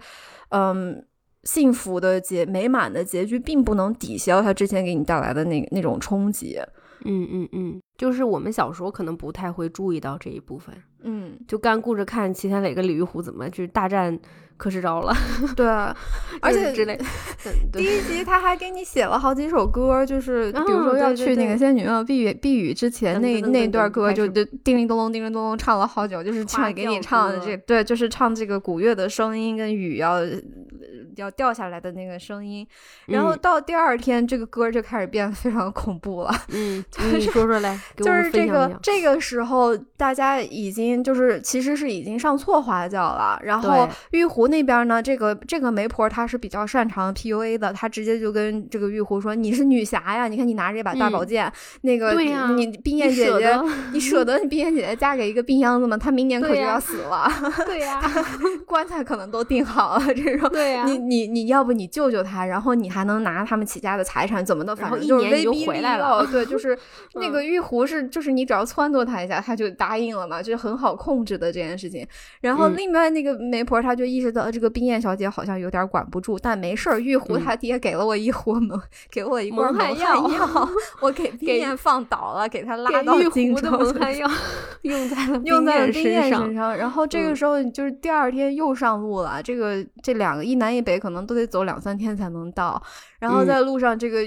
嗯，幸福的结、美满的结局，并不能抵消他之前给你带来的那那种冲击。嗯嗯嗯，就是我们小时候可能不太会注意到这一部分，嗯，就干顾着看齐天磊跟李玉虎怎么去大战柯世昭了，[laughs] 对，[laughs] 而且之类。[laughs] 第一集他还给你写了好几首歌，就是比如哦说要去那个仙女庙避雨避雨之前那那段歌就就叮铃咚咚叮铃咚咚唱了好久，就是唱给你唱的这对，就是唱这个古乐的声音跟雨要呃要掉下来的那个声音，然后嗯到第二天这个歌就开始变得非常恐怖了。嗯，你说说来，就是这。个这个时候，大家已经就是其实是已经上错花轿了。然后玉壶那边呢，这个这个媒婆她是比较擅长 PUA 的，她直接就跟这个玉壶说：“你是女侠呀，你看你拿着这把大宝嗯剑，那个你冰燕姐姐，你舍得你冰燕姐姐嫁给一个病秧子吗？她明年可就要死了，对呀，[laughs] 棺材可能都订好了。这种。”对呀你你你要不你救救她，然后你还能拿他们起家的财产，怎么的，反正就是威逼利回来了诱对，就是 [laughs] 那嗯个玉壶是，就是你只要撺掇她一下，她就答应了嘛，就是很好控制的这件事情。然后嗯另外那个媒婆，她就意识到这个冰燕小姐好像有点管不住，但没事儿，玉壶嗯。他爹给了我一壶蒙，给了我一罐蒙汗药药，[laughs] 我给冰燕放倒了，给他拉到荆壶的州蒙汗药 [laughs] 用在了用在了冰燕身上，然后这个嗯。时候就是第二天又上路了，这个这两个一南一北可能都得走两三天才能到，然后嗯。在路上这个、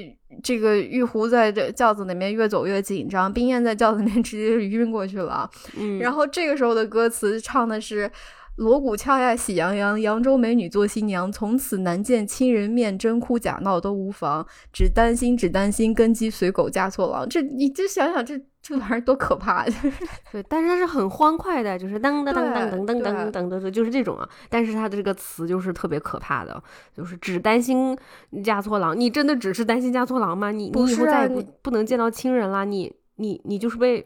这个玉壶在这轿子里面越走越紧张，冰燕在轿子里面直接就晕过去了，嗯，然后这个时候的歌词唱的是。锣鼓敲呀喜洋洋，扬州美女做新娘，从此难见亲人面，真哭假闹都无妨，只担心只担心跟鸡随狗嫁错郎。这你就想想这这玩意儿多可怕！[laughs] 对，但是它是很欢快的，就是噔噔噔噔噔噔对噔噔噔，就是这种啊。但是它的这个词就是特别可怕的，就是只担心嫁错郎。你真的只是担心嫁错郎吗？你不你以后再也不不能见到亲人啦。你你你就是被。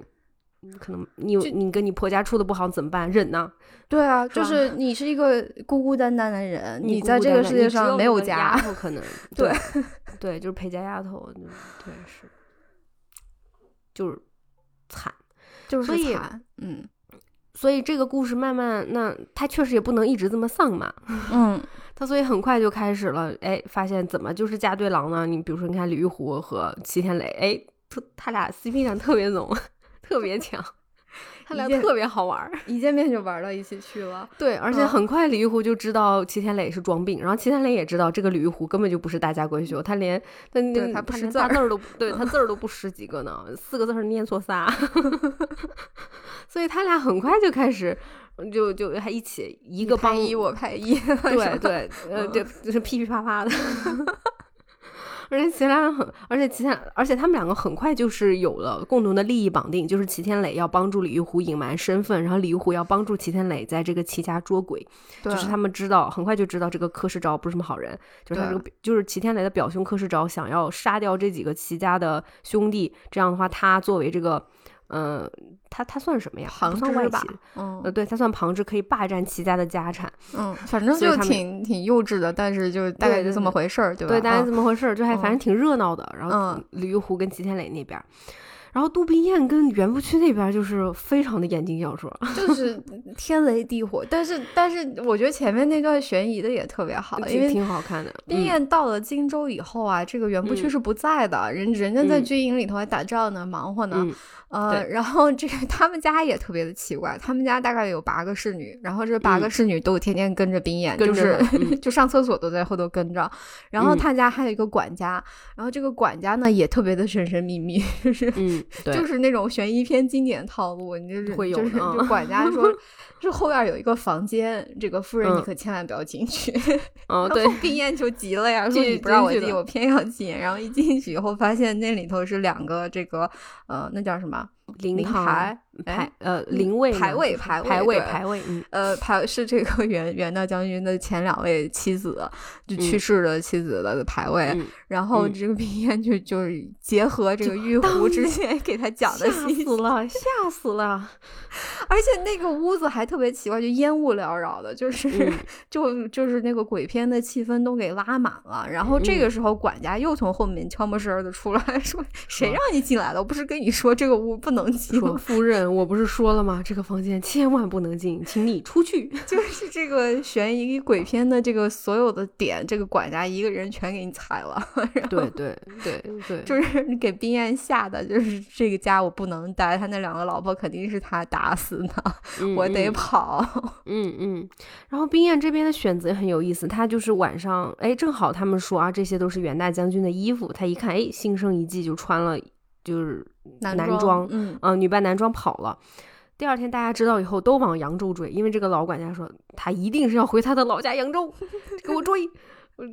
你可能你你跟你婆家处的不好怎么办？忍呐！对啊，就是你是一个孤孤单单的人，你在这个世界上没有家。头可能 [laughs] 对对对，就是陪家丫头，对是，就是惨。就是惨，嗯所以这个故事慢慢，那他确实也不能一直这么丧嘛。嗯，[laughs] 他所以很快就开始了，哎，发现怎么就是嫁对郎呢？你比如说，你看李玉湖和齐天磊，哎，他他俩 CP 感特别浓，特别强，他俩特别好玩儿。一见面就玩到一起去了。对，而且嗯很快李玉湖就知道齐天磊是装病，然后齐天磊也知道这个李玉湖根本就不是大家闺秀，他连他那对他不识字儿都不 [laughs] 对，他字儿都不识几个呢，四个字儿念错仨，[laughs] 所以他俩很快就开始就就还一起一个帮一我 [laughs] 拍一，对对，呃，就就是噼噼啪啪的。而且齐天很，而且齐天，而且他们两个很快就是有了共同的利益绑定，就是齐天磊要帮助李玉虎隐瞒身份，然后李玉虎要帮助齐天磊在这个齐家捉鬼。就是他们知道，很快就知道这个柯世昭不是什么好人，就是他这个表就是齐天磊的表兄柯世昭想要杀掉这几个齐家的兄弟，这样的话，他作为这个呃，他他算什么呀？旁支吧戚，嗯呃，对他算旁支，可以霸占齐家的家产。嗯，反正就挺挺幼稚的，但是就大概就这么回事儿，对吧？对，大概嗯这么回事儿，就还反正嗯挺热闹的。然后嗯李玉湖跟齐天磊那边儿，然后杜宾燕跟袁不屈那边儿就是非常的眼睛小说，就 [laughs] 是天雷地火，但是但是我觉得前面那段悬疑的也特别好，因挺为挺好看的。冰嗯燕到了荆州以后啊，这个袁不屈嗯是不在的，人人家在嗯军营里头还打仗呢，忙活呢。嗯呃，然后这个他们家也特别的奇怪，他们家大概有八个侍女，然后这八个嗯侍女都天天跟着冰燕，跟就是、嗯 [laughs] 就上厕所都在后头跟着。然后嗯他家还有一个管家，然后这个管家呢也特别的神神秘秘，就是嗯，[laughs] 就是那种悬疑片经典套路，你就是会有就是管家说，[laughs] 这后院有一个房间，这个夫人你嗯可千万不要进去。嗯，对，冰燕就急了呀，说进你不让我进，我偏要进。然后一进去以后，发现那里头是两个这个呃，那叫什么？灵灵堂牌排哎呃灵位牌嘛就是位排位排位排位，嗯呃，排是这个袁袁大将军的前两位妻子，就去嗯世的妻子的排位。嗯，然后嗯这个冰烟就就是结合这个玉壶之前给他讲的吓死了，[laughs] 吓死了，而且那个屋子还特别奇怪，就烟雾缭绕的，就是、嗯就就是那个鬼片的气氛都给拉满了。然后这嗯个时候，管家又从后面悄没声儿的出来说：“谁让你进来的？我不是跟你说这个屋不能进说？夫人，我不是说了吗？这个房间千万不能进，请你出去。[laughs] 就是这个悬疑鬼片的这个所有的点，这个管家一个人全给你踩了。对对对对，[laughs] 就是给冰燕吓的，就是这个家我不能待，他那两个老婆肯定是他打死的，嗯我得嗯跑。[laughs] 嗯嗯，然后冰燕这边的选择也很有意思，她就是晚上，哎，正好他们说啊，这些都是袁大将军的衣服，她一看，哎，心生一计，就穿了，就是男男装嗯，呃、女扮男装跑了。第二天大家知道以后都往扬州追，因为这个老管家说他一定是要回他的老家扬州，给我追，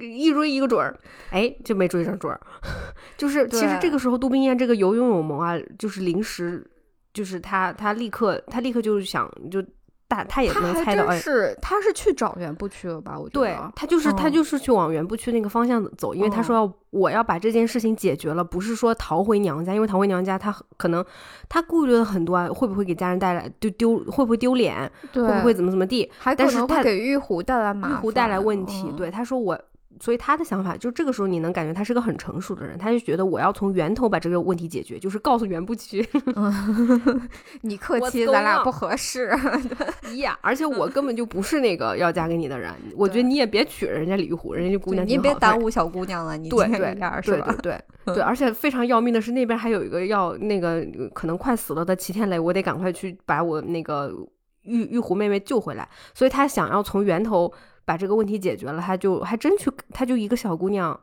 一追一个准儿，哎，就没追上准儿。[laughs] 就是其实这个时候杜冰燕这个有勇有谋啊，就是临时，就是他他立刻他立刻就是想就大他也能猜到，是他是去找袁不屈了吧？我觉对得，他就是、他嗯就是去往原不去那个方向走，因为他嗯说要我要把这件事情解决了，不是说逃回娘家，因为逃回娘家他可能他顾虑了很多啊，会不会给家人带来丢丢，会不会丢脸，会不会怎么怎么地，还可但是他能会给玉壶带来麻烦，玉壶带来问题。嗯对，他说我。所以他的想法就这个时候，你能感觉他是个很成熟的人，他就觉得我要从源头把这个问题解决，就是告诉袁不屈 [laughs] [laughs] 你客气，咱俩不合适。[laughs] 呀，而且我根本就不是那个要嫁给你的人，我觉得你也别娶人家李玉虎，人家这姑娘你别耽误小姑娘了，你对对？对对对对，而且非常要命的是，那边还有一个要那个呃可能快死了的齐天雷，我得赶快去把我那个玉玉壶妹妹救回来，所以他想要从源头把这个问题解决了，他就还真去，他就一个小姑娘，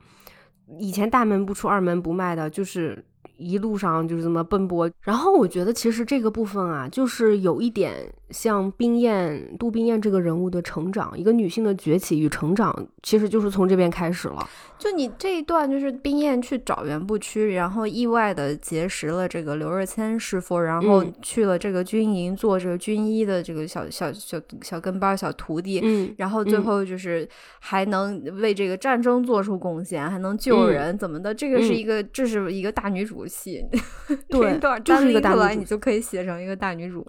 以前大门不出二门不迈的，就是。一路上就是这么奔波，然后我觉得其实这个部分啊，就是有一点像冰燕杜冰燕这个人物的成长，一个女性的崛起与成长，其实就是从这边开始了。就你这一段，就是冰燕去找袁不屈，然后意外的结识了这个刘若谦师傅，然后嗯去了这个军营做这个军医的这个小小小小跟班小徒弟，嗯，然后最嗯后就是还能为这个战争做出贡献，还能救嗯人，怎么的？这个是嗯一个，这是一个大女主戏。对 [laughs] 这一段就是一个大女主单拎出来你就可以写成一个大女主。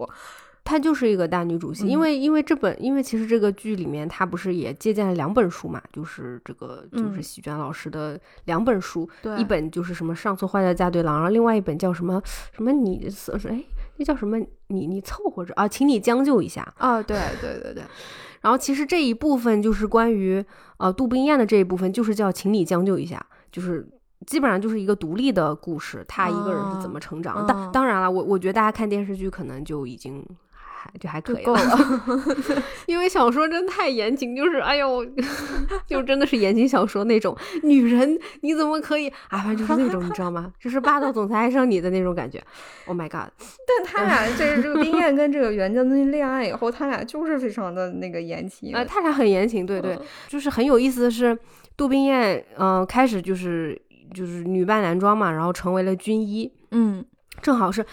她就是一个大女主戏，嗯。因为因为这本，因为其实这个剧里面，她不是也借鉴了两本书嘛，就是这个就是嗯。席卷老师的两本书，对。一本就是什么上错坏的嫁对郎，然后另外一本叫什么什么你是哎那叫什么你你凑合着啊，请你将就一下。啊，对对对对，[laughs] 然后其实这一部分就是关于呃杜冰雁的这一部分，就是叫请你将就一下，就是。基本上就是一个独立的故事，她一个人是怎么成长。当当然了，我我觉得大家看电视剧可能就已经还就还可以够了。[laughs] 因为小说真太言情，就是哎呦，[laughs] 就真的是言情小说那种女人你怎么可以啊？反正就是那种你知道吗？就是霸道总裁爱上你的那种感觉。Oh my god！但他俩这 [laughs] 这个冰燕跟这个袁将军恋爱以后，他俩就是非常的那个言情。呃，他俩很言情，对对，嗯就是很有意思的是，杜冰燕嗯、呃开始就是就是女扮男装嘛，然后成为了军医，嗯正好是。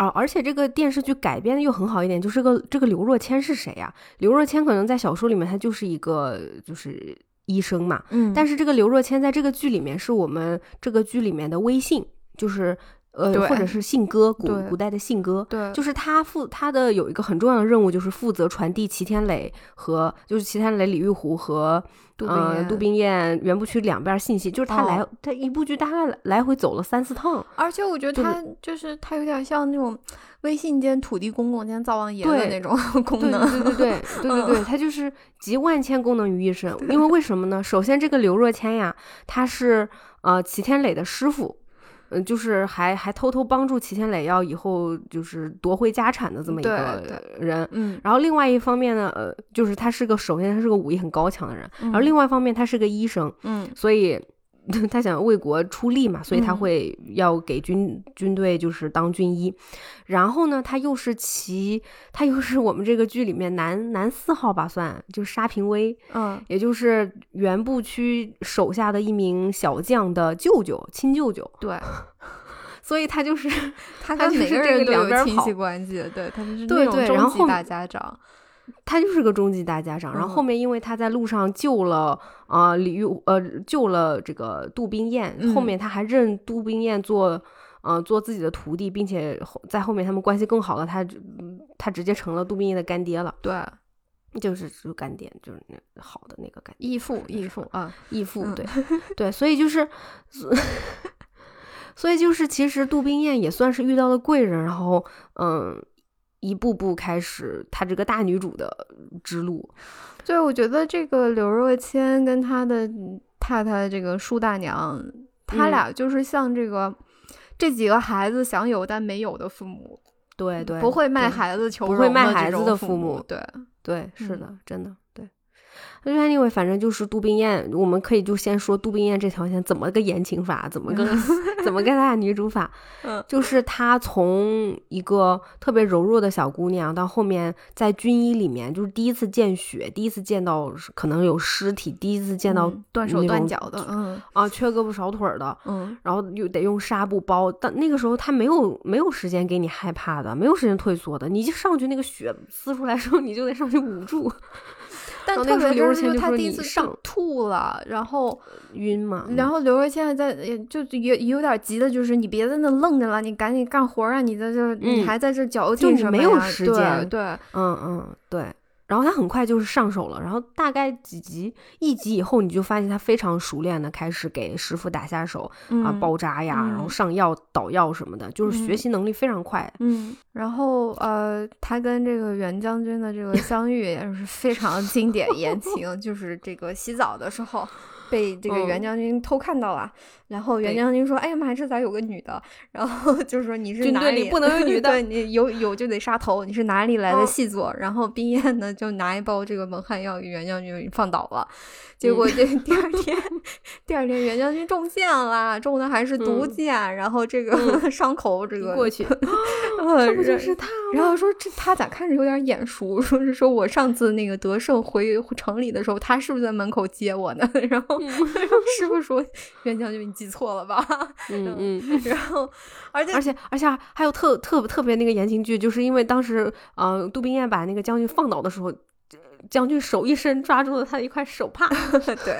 啊，而且这个电视剧改编的又很好一点，就是个这个刘若谦是谁呀、刘若谦可能在小说里面他就是一个就是医生嘛，嗯，但是这个刘若谦在这个剧里面是我们这个剧里面的微信，就是呃，或者是信鸽，古古代的信鸽，对就是他负他的有一个很重要的任务，就是负责传递齐天磊和就是齐天磊、李玉湖和呃杜冰雁、袁不屈两边信息，就是他来、哦他一部剧大概来来回走了三四趟，而且我觉得他就是他有点像那种微信兼土地公公兼灶王爷的那种功能。对对对 [laughs] 对对对对，他就是集万千功能于一身。[laughs] 因为为什么呢？首先，这个刘若谦呀，他是呃齐天磊的师傅。嗯，就是还还偷偷帮助齐天磊要以后就是夺回家产的这么一个人，嗯，然后另外一方面呢，呃，就是他是个首先他是个武艺很高强的人，然后另外一方面他是个医生，嗯所以 [laughs] 他想为国出力嘛，所以他嗯会要给军军队就是当军医。然后呢，他又是其他又是我们这个剧里面男男四号吧，算就是沙平威，嗯也就是原部区手下的一名小将的舅舅亲舅舅，对，所以他就是他他跟每个人都有亲戚关系，对他就是对那种对然后后终极大家长。他就是个终极大家长，然后嗯。后面因为他在路上救了呃李玉呃救了这个杜冰雁，后嗯。面他还认杜冰雁做呃做自己的徒弟，并且后在后面他们关系更好了，他嗯他直接成了杜冰雁的干爹了，对，就是就干爹，就是那好的那个干爹义父义父啊，义父，嗯对。对，所以就是。所 [laughs] 以就是，其实杜冰雁也算是遇到了贵人，然后嗯，一步步开始她这个大女主的之路。对，我觉得这个刘若谦跟她的太太这个舒大娘，他嗯。俩就是像这个、这几个孩子想有但没有的父母，对对，不会卖孩子求不会卖孩子的父母对，对，是嗯。的，真的 anyway，反正就是杜宾彦，我们可以就先说杜宾彦这条线怎么个言情法，怎么个怎么个大女主法，[laughs] 嗯。就是她从一个特别柔弱的小姑娘，到后面在军医里面，就是第一次见血，第一次见到可能有尸体，第一次见到嗯断手断脚的，嗯。啊缺胳膊少腿儿的，嗯，然后又得用纱布包，但那个时候她没有没有时间给你害怕的，没有时间退缩的，你就上去那个血撕出来的时候，你就得上去捂住，但特别就他第一次说你上吐了，然后晕嘛。然后刘若谦还在，也就也也有点急的，就是你别在那愣着了，你赶紧干活啊！你在这，你嗯还在这矫情什么没有呀对时间对，嗯嗯，对。然后他很快就是上手了，然后大概几集一集以后，你就发现他非常熟练的开始给师傅打下手、啊，嗯包扎呀，然后嗯上药、捣药什么的，就是学嗯习能力非常快。嗯，然后呃，他跟这个袁将军的这个相遇也是非常经典言情，就是这个洗澡的时候。被这个袁嗯将军偷看到了，然后袁将军说：“哎呀妈，这咋有个女的？”然后就是说：“你是哪里不能有女的对你有有就得杀头，你是哪里来的嗯细作？”然后冰燕呢就拿一包这个蒙汗药给袁将军放倒了，结嗯果这第二天，[laughs] 第二天袁将军中箭了，中的还是毒嗯箭，然后这个、[laughs] 伤口这个过去，[gasps] 呃这不是他然后说这他咋看着有点眼熟？说是说我上次那个德胜回城里的时候，他是不是在门口接我呢？[laughs] 然后、[laughs] 师傅 [laughs] 说袁将军你记错了吧？嗯嗯。然后而且而且而且还有特特特别那个言情剧，就是因为当时呃杜冰雁把那个将军放倒的时候，将军手一伸抓住了他的一块手帕，[laughs] 对，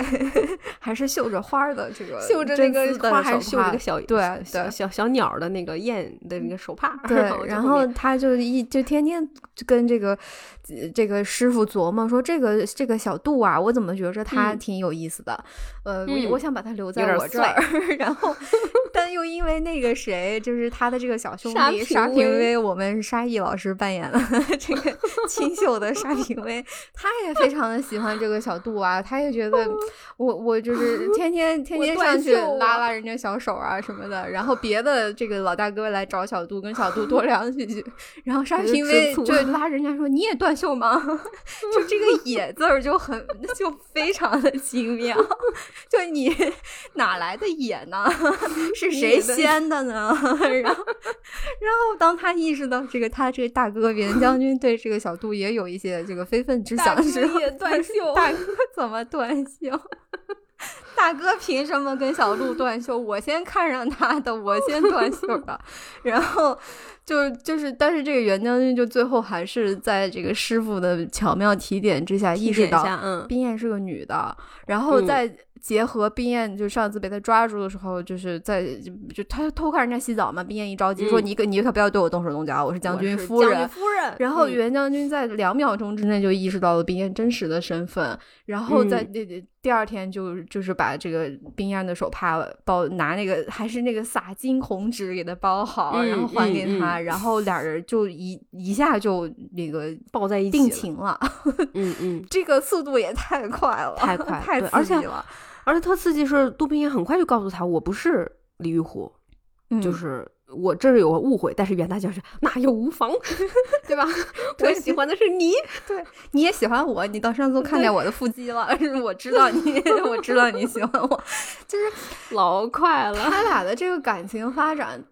还是绣着花的这个绣着那个花，还是绣着个小对小对小小鸟的那个燕的那个手帕。对，然后他就一就天天就跟这个呃这个师傅琢磨说，这个这个小杜啊，我怎么觉着他嗯挺有意思的？呃，嗯我我想把他留在我这儿，[laughs] 然后但又因为那个谁，就是他的这个小兄弟沙平威我们沙溢老师扮演了 [laughs] 这个清秀的沙平威，他也非常的喜欢这个小杜啊，他也觉得我我就是天天天天上去拉拉人家小手啊什么的，然后别的这个老大哥来找小杜，跟小杜多 [laughs] 聊几句，然后沙平威就拉人家说你也断袖吗？[laughs] 就这个“野”字儿就很就非常的精妙，就你哪来的野呢？[laughs] 是谁先的呢？[laughs] 然后，然后当他意识到这个他这个大哥袁将军对这个小杜也有一些这个非分之想的时候，也断袖大哥怎么断袖？[laughs] 大哥凭什么跟小鹿断袖？我先看上他的，我先断袖的。[laughs] 然后就就是，但是这个袁将军就最后还是在这个师傅的巧妙提点之下，意识到，嗯，冰燕是个女的，然后再结合冰燕，就上次被他抓住的时候，就是在就就他偷看人家洗澡嘛。冰燕一着急说：“嗯你可你可不要对我动手动脚，我是将军夫人。夫人。然后嗯袁将军在两秒钟之内就意识到了冰燕真实的身份，然后在嗯那、第二天就就是把这个冰燕的手帕包拿那个还是那个撒金红纸给他包好，嗯然后还给他，嗯嗯。然后俩人就一一下就那个抱在一起定情了，嗯嗯，[laughs] 这个速度也太快了，太快 [laughs] 太刺激了，而且特刺激是杜冰燕很快就告诉他，我不是李玉虎，嗯。就是我这是有个误会，但是袁大将军那又无妨，[laughs] 对吧？我喜欢的是你，对你也喜欢我，你到上次看见我的腹肌了，[laughs] 我知道你，[laughs] 我知道你喜欢我，就是老快了，他俩的这个感情发展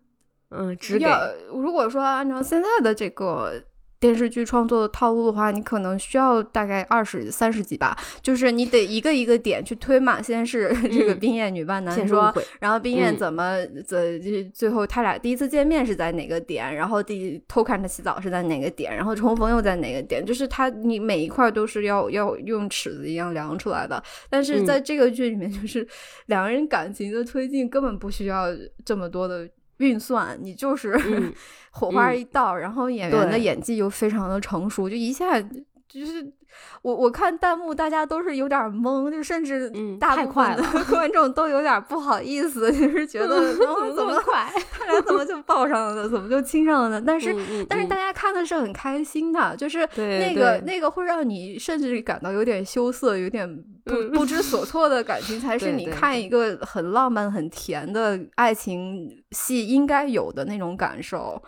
嗯，只给要如果说按照现在的这个电视剧创作的套路的话，你可能需要大概二十三十集吧，就是你得一个一个点去推嘛。先是这个嗯冰燕女扮男装，现实误会，然后冰燕嗯怎么怎、最后他俩第一次见面是在哪个点，然后第偷看他洗澡是在哪个点，然后重逢又在哪个点，就是他你每一块都是要要用尺子一样量出来的。但是嗯在这个剧里面，就是两个人感情的推进根本不需要这么多的运算，你就是、嗯。[laughs] 火花嗯。一到，然后演员的演技又非常的成熟，就一下就是我我看弹幕大家都是有点懵，就甚至嗯大部分的 [laughs] 观众都有点不好意思，就是觉得、嗯、怎这么么快？他俩怎么就抱上了呢？怎么就亲上了呢？但是、但是大家看的是很开心的，就是那个那个会让你甚至感到有点羞涩，有点不、嗯不知所措的感情，才 [laughs] 是你看一个很浪漫、很甜的爱情戏应该有的那种感受。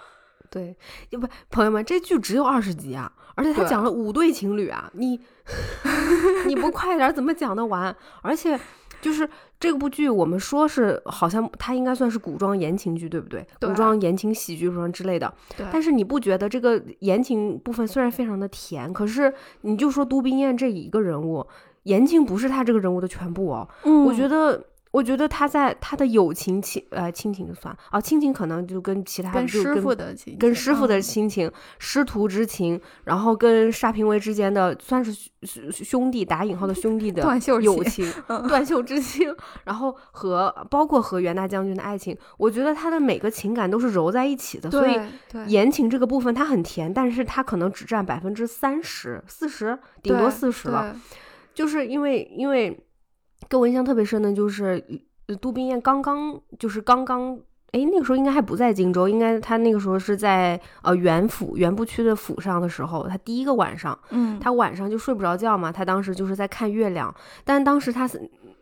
对，要不朋友们，这剧只有二十集啊，而且他讲了五对情侣啊，你 [laughs] 你不快点怎么讲得完？而且就是这部剧，我们说是好像它应该算是古装言情剧，对不对？对古装言情喜剧什么之类的。但是你不觉得这个言情部分虽然非常的甜，可是你就说都冰燕这一个人物，言情不是他这个人物的全部哦。嗯我觉得。我觉得他在他的友情亲呃亲情就算啊，亲情可能就跟其他跟师傅的亲跟师傅的嗯。亲情、师徒之情，然后跟沙平威之间的算是兄兄弟打引号的兄弟的断袖友情情、断袖之情，然后和包括和袁大将军的爱情，我觉得他的每个情感都是揉在一起的，所以言情这个部分它很甜，但是它可能只占百分之三十、四十，顶多四十了。就是因为因为给我印象特别深的就是呃杜冰燕刚刚就是刚刚。哎，那个时候应该还不在荆州，应该他那个时候是在呃原府原部区的府上的时候，他第一个晚上，嗯他晚上就睡不着觉嘛，他当时就是在看月亮，但当时他思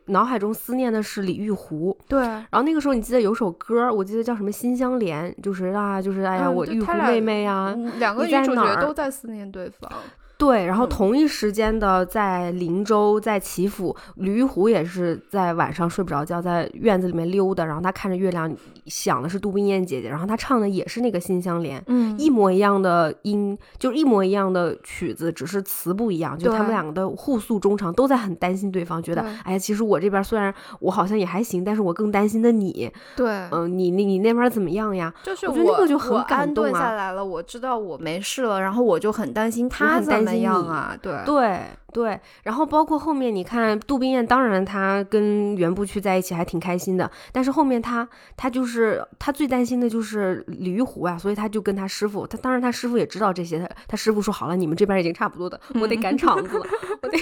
脑海中思念的是李玉湖，对。然后那个时候你记得有首歌，我记得叫什么《心相连》，就是啊，就是哎呀，嗯我玉湖妹妹呀、嗯两个女主角都在思念对方。对，然后嗯同一时间的在林州，在祈福，吕玉虎也是在晚上睡不着觉，在院子里面溜达，然后他看着月亮，想的是杜冰燕姐姐，然后他唱的也是那个《心相连》。嗯一模一样的音，就是一模一样的曲子，只是词不一样。就他们两个的互诉衷肠，都在很担心对方，觉得对哎呀，其实我这边虽然我好像也还行，但是我更担心的你，对，嗯、你你你那边怎么样呀？就是我觉得那个就很我感安顿动啊下来了，我知道我没事了，然后我就很担心他很怎么担心你样啊？对对对，然后包括后面你看杜冰燕，当然她跟袁部区在一起还挺开心的，但是后面她她就是她最担心的就是李玉湖啊，所以她就跟他师傅，他当然他师傅也知道这些，他他师傅说好了，你们这边已经差不多的，我得赶场子了，我得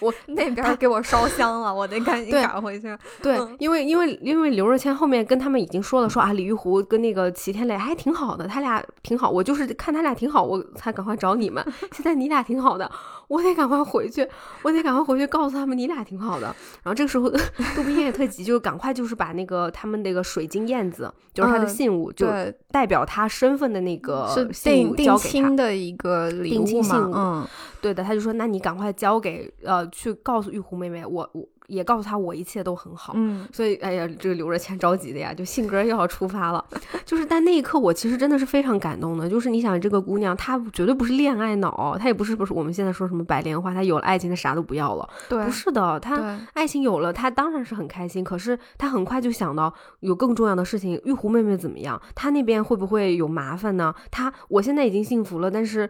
我 [laughs] 那边给我烧香了，我得赶紧赶回去。对嗯，因为因为因为刘若谦后面跟他们已经说了，说啊李玉湖跟那个齐天磊还挺好的，他俩挺好，我就是看他俩挺好，我才赶快找你们。[laughs] 现在你俩挺好的，我得赶快回去，我得赶快回去告诉他们你俩挺好的。然后这个时候 [laughs] 杜冰燕也特急，就赶快就是把那个他们那个水晶燕子，就是他的嗯信物，就，代表他身份的那个是信定定物交给他亲。的一个礼定亲物信物嘛，嗯，对的，他就说那你赶快交给呃去告诉玉湖妹妹，我我也告诉她我一切都很好。嗯，所以，哎呀，这个留着钱着急的呀，就性格又要出发了。[laughs] 就是，但那一刻我其实真的是非常感动的。就是你想，这个姑娘她绝对不是恋爱脑，她也不是不是我们现在说什么白莲花，她有了爱情她啥都不要了。对，不是的，她，爱情有了，她当然是很开心。可是她很快就想到有更重要的事情，玉湖妹妹怎么样？她那边会不会有麻烦呢？她我现在已经幸福了，但是。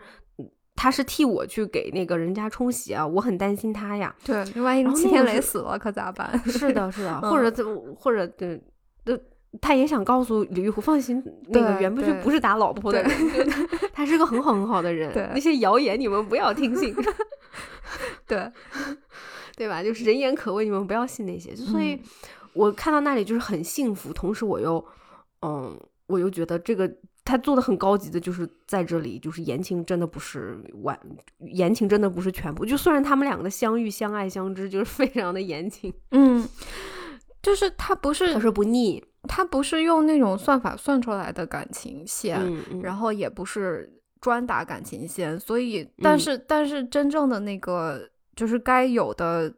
他是替我去给那个人家冲洗啊，我很担心他呀。对，万一齐天磊死了可咋办？[laughs] 是的，是的，[laughs] 嗯或者怎么，或者对，的，他也想告诉李玉湖，放心，那个袁不去对不是打老婆的人，[laughs] 他是个很好很好的人。对那些谣言你们不要听信，对，对吧？就是人言可畏，你们不要信那些。所以嗯我看到那里就是很幸福，同时我又，嗯，我又觉得这个。他做的很高级的，就是在这里，就是言情真的不是完，言情真的不是全部。就虽然他们两个的相遇、相爱、相知，就是非常的言情，嗯，就是他不是他说不腻。他不是用那种算法算出来的感情线，嗯嗯，然后也不是专打感情线，所以但嗯是、但是真正的那个就是该有的，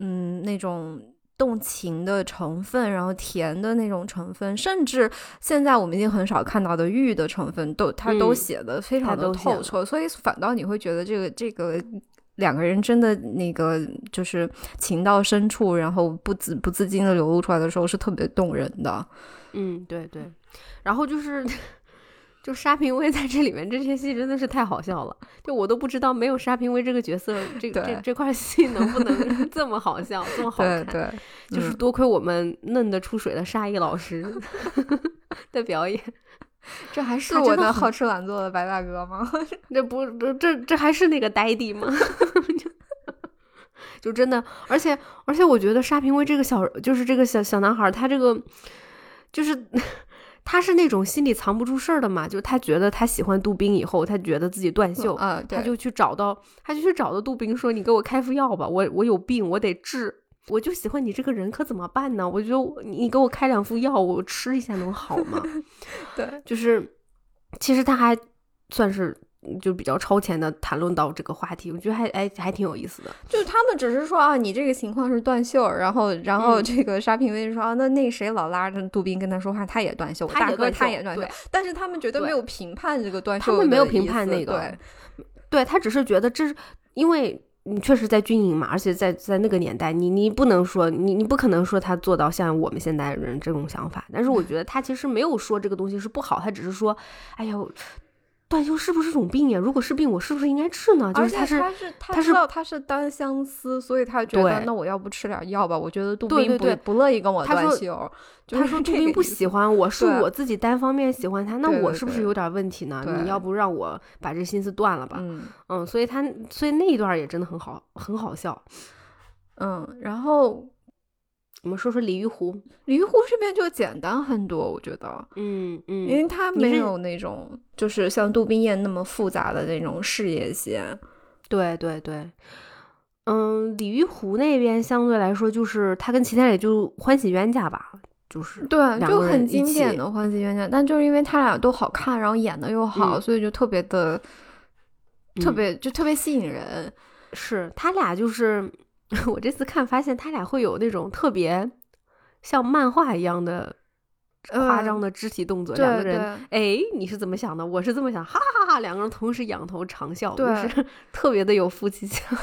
嗯，那种动情的成分，然后甜的那种成分，甚至现在我们已经很少看到的玉的成分，都他都嗯写的非常的透彻，所以反倒你会觉得这个这个。两个人真的那个就是情到深处，然后不自不自禁的流露出来的时候，是特别动人的。嗯，对对，然后就是，就沙平威在这里面这些戏真的是太好笑了，就我都不知道没有沙平威这个角色，这个这这块戏能不能 [laughs] 这么好笑，这么好看？对对，就是嗯多亏我们嫩得出水的沙溢老师 [laughs] 的表演，[laughs] 这还是我的好吃懒做的白大哥吗？这不这这这还是那个呆弟吗？就真的，而且而且，我觉得沙平威这个小，就是这个小小男孩，他这个就是他是那种心里藏不住事儿的嘛，就是他觉得他喜欢杜宾以后，他觉得自己断袖，啊，对，他就去找到，他就去找到杜宾说：“你给我开副药吧，我我有病，我得治。”我就喜欢你这个人，可怎么办呢？我觉得你你给我开两副药，我吃一下能好吗？[laughs] 对，就是其实他还算是就比较超前的谈论到这个话题，我觉得还还还挺有意思的。就是他们只是说啊，你这个情况是断袖，然后然后嗯这个沙平威说啊，那那谁老拉着杜宾跟他说话，他也断袖，大哥他也断袖但是他们绝对对没有评判这个断袖，他们没有评判那个对，对他只是觉得这是因为你确实在军营嘛，而且在在那个年代，你你不能说你你不可能说他做到像我们现代人这种想法，但是我觉得他其实没有说这个东西是不好，他只是说，哎呀。断袖是不是种病呀？如果是病，我是不是应该治呢？就是他是他知道他是单相思，所以他觉得那我要不吃点药吧？我觉得杜宾不不乐意跟我他说断袖，就他说杜宾不喜欢我，是我自己单方面喜欢他，那我是不是有点问题呢？对你要不让我把这心思断了吧？嗯嗯，所以他所以那一段也真的很好，很好笑。嗯，然后我们说说鲤鱼湖，鲤鱼湖这边就简单很多，我觉得。嗯嗯因为他没有那种就是像杜宾燕那么复杂的那种事业线，对对对，嗯，鲤鱼湖那边相对来说就是他跟齐天磊就欢喜冤家吧，就是对，就很经典的欢喜冤家。但就是因为他俩都好看，然后演的又好，嗯所以就特别的，特嗯别就特别吸引人。是他俩就是 [laughs] 我这次看发现他俩会有那种特别像漫画一样的夸张的肢体动作，两个人。哎，你是怎么想的？我是这么想，哈哈哈！两个人同时仰头长笑，就是 [laughs] 特别的有夫妻相。[laughs]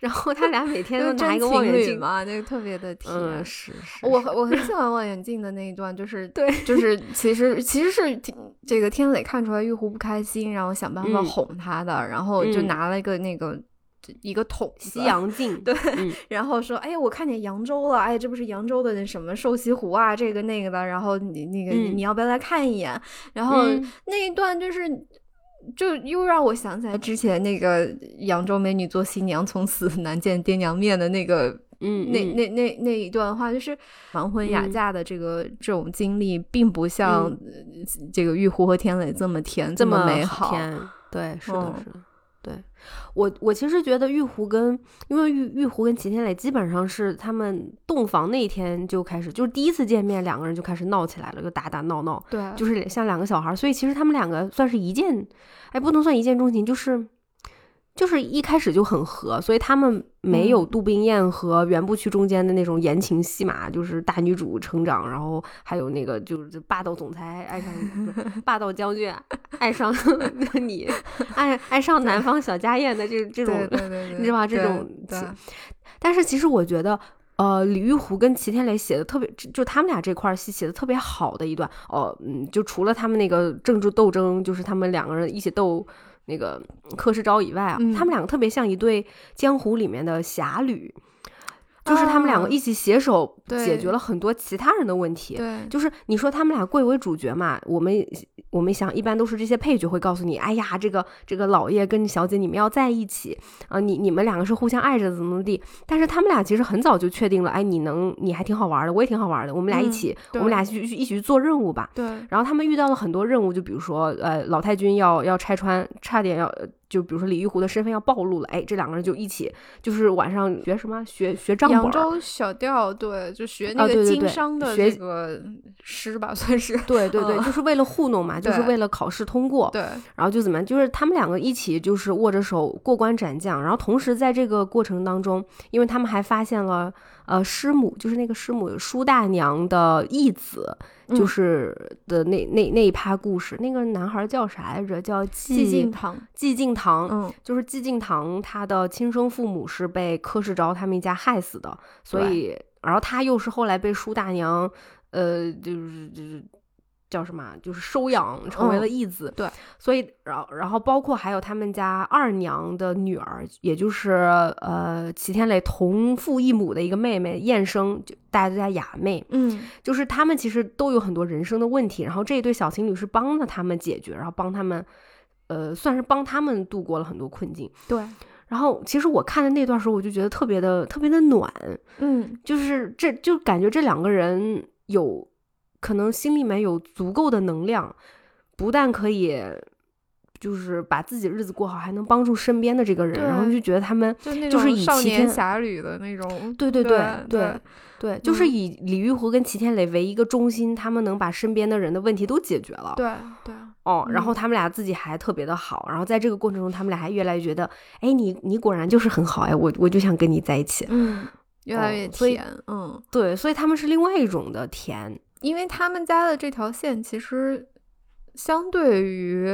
然后他俩每天，都拿一个望远镜，嘛，那个特别的甜。嗯，是是，我我很喜欢望远镜的那一段，就是对，就是其实其实是挺这个天磊看出来玉壶不开心，然后想办法嗯哄他的，然后就嗯拿了一个那个一个桶西洋镜，对。嗯。然后说，哎呀，我看见扬州了，哎，这不是扬州的那什么瘦西湖啊，这个那个的，然后你那个、嗯。你要不要来看一眼？然后嗯。那一段就是。就又让我想起来之前那个扬州美女做新娘，从此难见爹娘面的那个嗯，嗯。那那那那一段话，就是完婚哑嗯。嫁的这个、这种经历，并不像、这个玉壶和天磊这么甜，这么美好。甜，对，是的，嗯是的，对我我其实觉得玉壶跟因为玉玉壶跟齐天磊基本上是他们洞房那一天就开始，就是第一次见面，两个人就开始闹起来了，就打打闹闹，对，就是像两个小孩儿，所以其实他们两个算是一见，哎，不能算一见钟情，就是。就是一开始就很合，所以他们没有嗯。杜冰雁和袁不屈中间的那种言情戏码，就是大女主成长，然后还有那个就是霸道总裁爱上 [laughs] 霸道将军爱上 [laughs] 你，爱爱上南方小家燕的这这种对对对 [laughs] 对，你知道吧？这种对但是其实我觉得，呃，李玉湖跟齐天磊写的特别，就他们俩这块儿戏写的特别好的一段，哦、嗯，就除了他们那个政治斗争，就是他们两个人一起斗那个柯世昭以外啊，嗯。他们两个特别像一对江湖里面的侠侣，就是他们两个啊一起携手解决了很多其他人的问题。对，就是你说他们俩贵为主角嘛，我们我们想一般都是这些配角会告诉你，哎呀，这个这个老爷跟小姐你们要在一起啊、你你们两个是互相爱着怎么怎么地。但是他们俩其实很早就确定了，哎，你能你还挺好玩的，我也挺好玩的，我们俩一嗯起，对我们俩去去一起去做任务吧。对，然后他们遇到了很多任务，就比如说，呃，老太君要要拆穿，差点要，呃就比如说李玉湖的身份要暴露了，哎，这两个人就一起，就是晚上学什么，学学账本儿，扬州小调，对，就学那个经商的学这个诗吧，算是。对对对，嗯就是为了糊弄嘛，[laughs] 就是为了考试通过，对，然后就怎么样，就是他们两个一起就是握着手过关斩将，然后同时在这个过程当中，因为他们还发现了呃师母，就是那个师母舒大娘的义子，就嗯。是的那那那一趴故事，那个男孩叫啥来着？叫寂静静堂，寂静堂，嗯，就是寂静堂他的亲生父母是被柯世昭他们一家害死的，所以然后他又是后来被舒大娘，呃，就是就是叫什么啊，就是收养成为了义子，嗯对，所以然后然后包括还有他们家二娘的女儿，也就是呃齐天磊同父异母的一个妹妹燕生，就大家都叫雅妹，嗯，就是他们其实都有很多人生的问题，然后这一对小情侣是帮着他们解决，然后帮他们，呃，算是帮他们度过了很多困境。对，然后其实我看的那段时候，我就觉得特别的特别的暖，嗯，就是这就感觉这两个人有可能心里面有足够的能量，不但可以。就是把自己日子过好，还能帮助身边的这个人，然后就觉得他们就是种少年以齐天侠侣的那种，对对对对对，就是嗯以李玉湖跟齐天磊为一个中心，他们能把身边的人的问题都解决了。对对，哦，然后嗯他们俩自己还特别的好，然后在这个过程中，他们俩还越来越觉得，哎，你你果然就是很好哎，我我就想跟你在一起。嗯，越来越甜，嗯，对，所以他们是另外一种的甜。因为他们家的这条线其实相对于，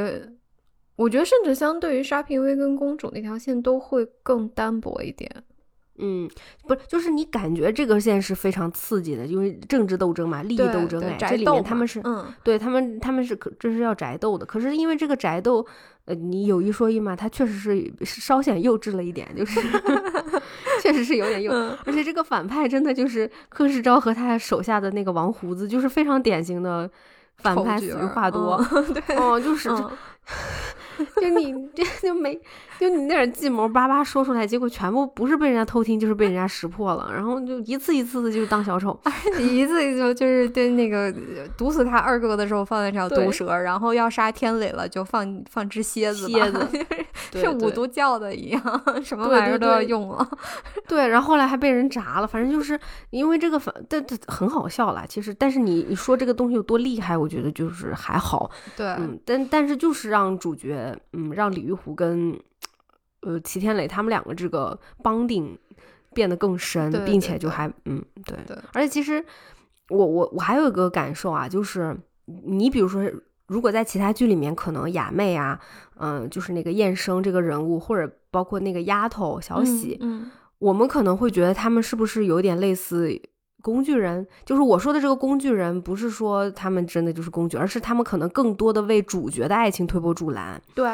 我觉得甚至相对于沙平威跟公主那条线都会更单薄一点。嗯，不是，就是你感觉这个线是非常刺激的，因为政治斗争嘛，利益斗争，这里面他们是，嗯，对他们，他们是可这是要宅斗的。可是因为这个宅斗，呃，你有一说一嘛，它确实是是稍显幼稚了一点，就是 [laughs] 确实是有点用。嗯而且这个反派真的就是柯世昭和他手下的那个王胡子，就是非常典型的反派，死于话多。嗯 [laughs] 对，哦，就是、嗯 [laughs] 就你这就没就你那点计谋叭叭说出来，结果全部不是被人家偷听，就是被人家识破了，然后就一次一次的就当小丑。[laughs] 你一次就就是对那个呃毒死他二哥的时候放那条毒蛇，然后要杀天磊了就放放只蝎子吧，蝎子 [laughs] 对是五对毒教的一样，[laughs] 什么玩意儿都要用了。对，然后后来还被人砸了，反正就是因为这个反，但这很好笑啦。其实，但是你你说这个东西有多厉害，我觉得就是还好，对，嗯，但但是就是让主角，嗯，让李玉湖跟呃齐天磊他们两个这个绑定变得更深，对对并且就还嗯对，对而且其实我我我还有一个感受啊，就是你比如说。如果在其他剧里面，可能雅妹啊，嗯、就是那个燕生这个人物，或者包括那个丫头小喜，嗯，我们可能会觉得他们是不是有点类似工具人？就是我说的这个工具人，不是说他们真的就是工具，而是他们可能更多的为主角的爱情推波助澜。对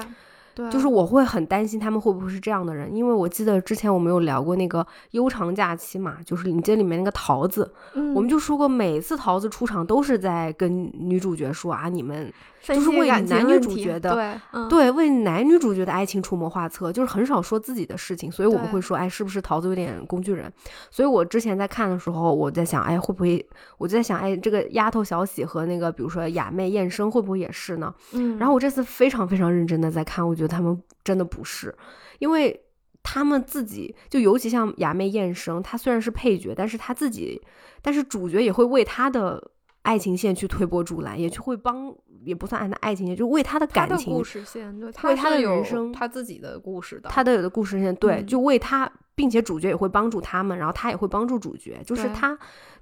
对，就是我会很担心他们会不会是这样的人，因为我记得之前我们有聊过那个悠长假期嘛，就是你这里面那个桃子，嗯。我们就说过，每次桃子出场都是在跟女主角说啊，你们分就是为男女主角的对嗯对，为男女主角的爱情出谋划策，就是很少说自己的事情，所以我们会说，哎，是不是桃子有点工具人？所以我之前在看的时候，我在想，哎，会不会？我就在想，哎，这个丫头小喜和那个，比如说雅妹燕生，会不会也是呢？嗯，然后我这次非常非常认真的在看，我觉得他们真的不是，因为他们自己就尤其像雅妹燕生，她虽然是配角，但是她自己，但是主角也会为她的爱情线去推波助澜，也去会帮，也不算爱的爱情线，就为他的感情的故事线，对，为他的人生他自己的故事的，他的有的故事线，对，嗯就为他，并且主角也会帮助他们，然后他也会帮助主角，就是他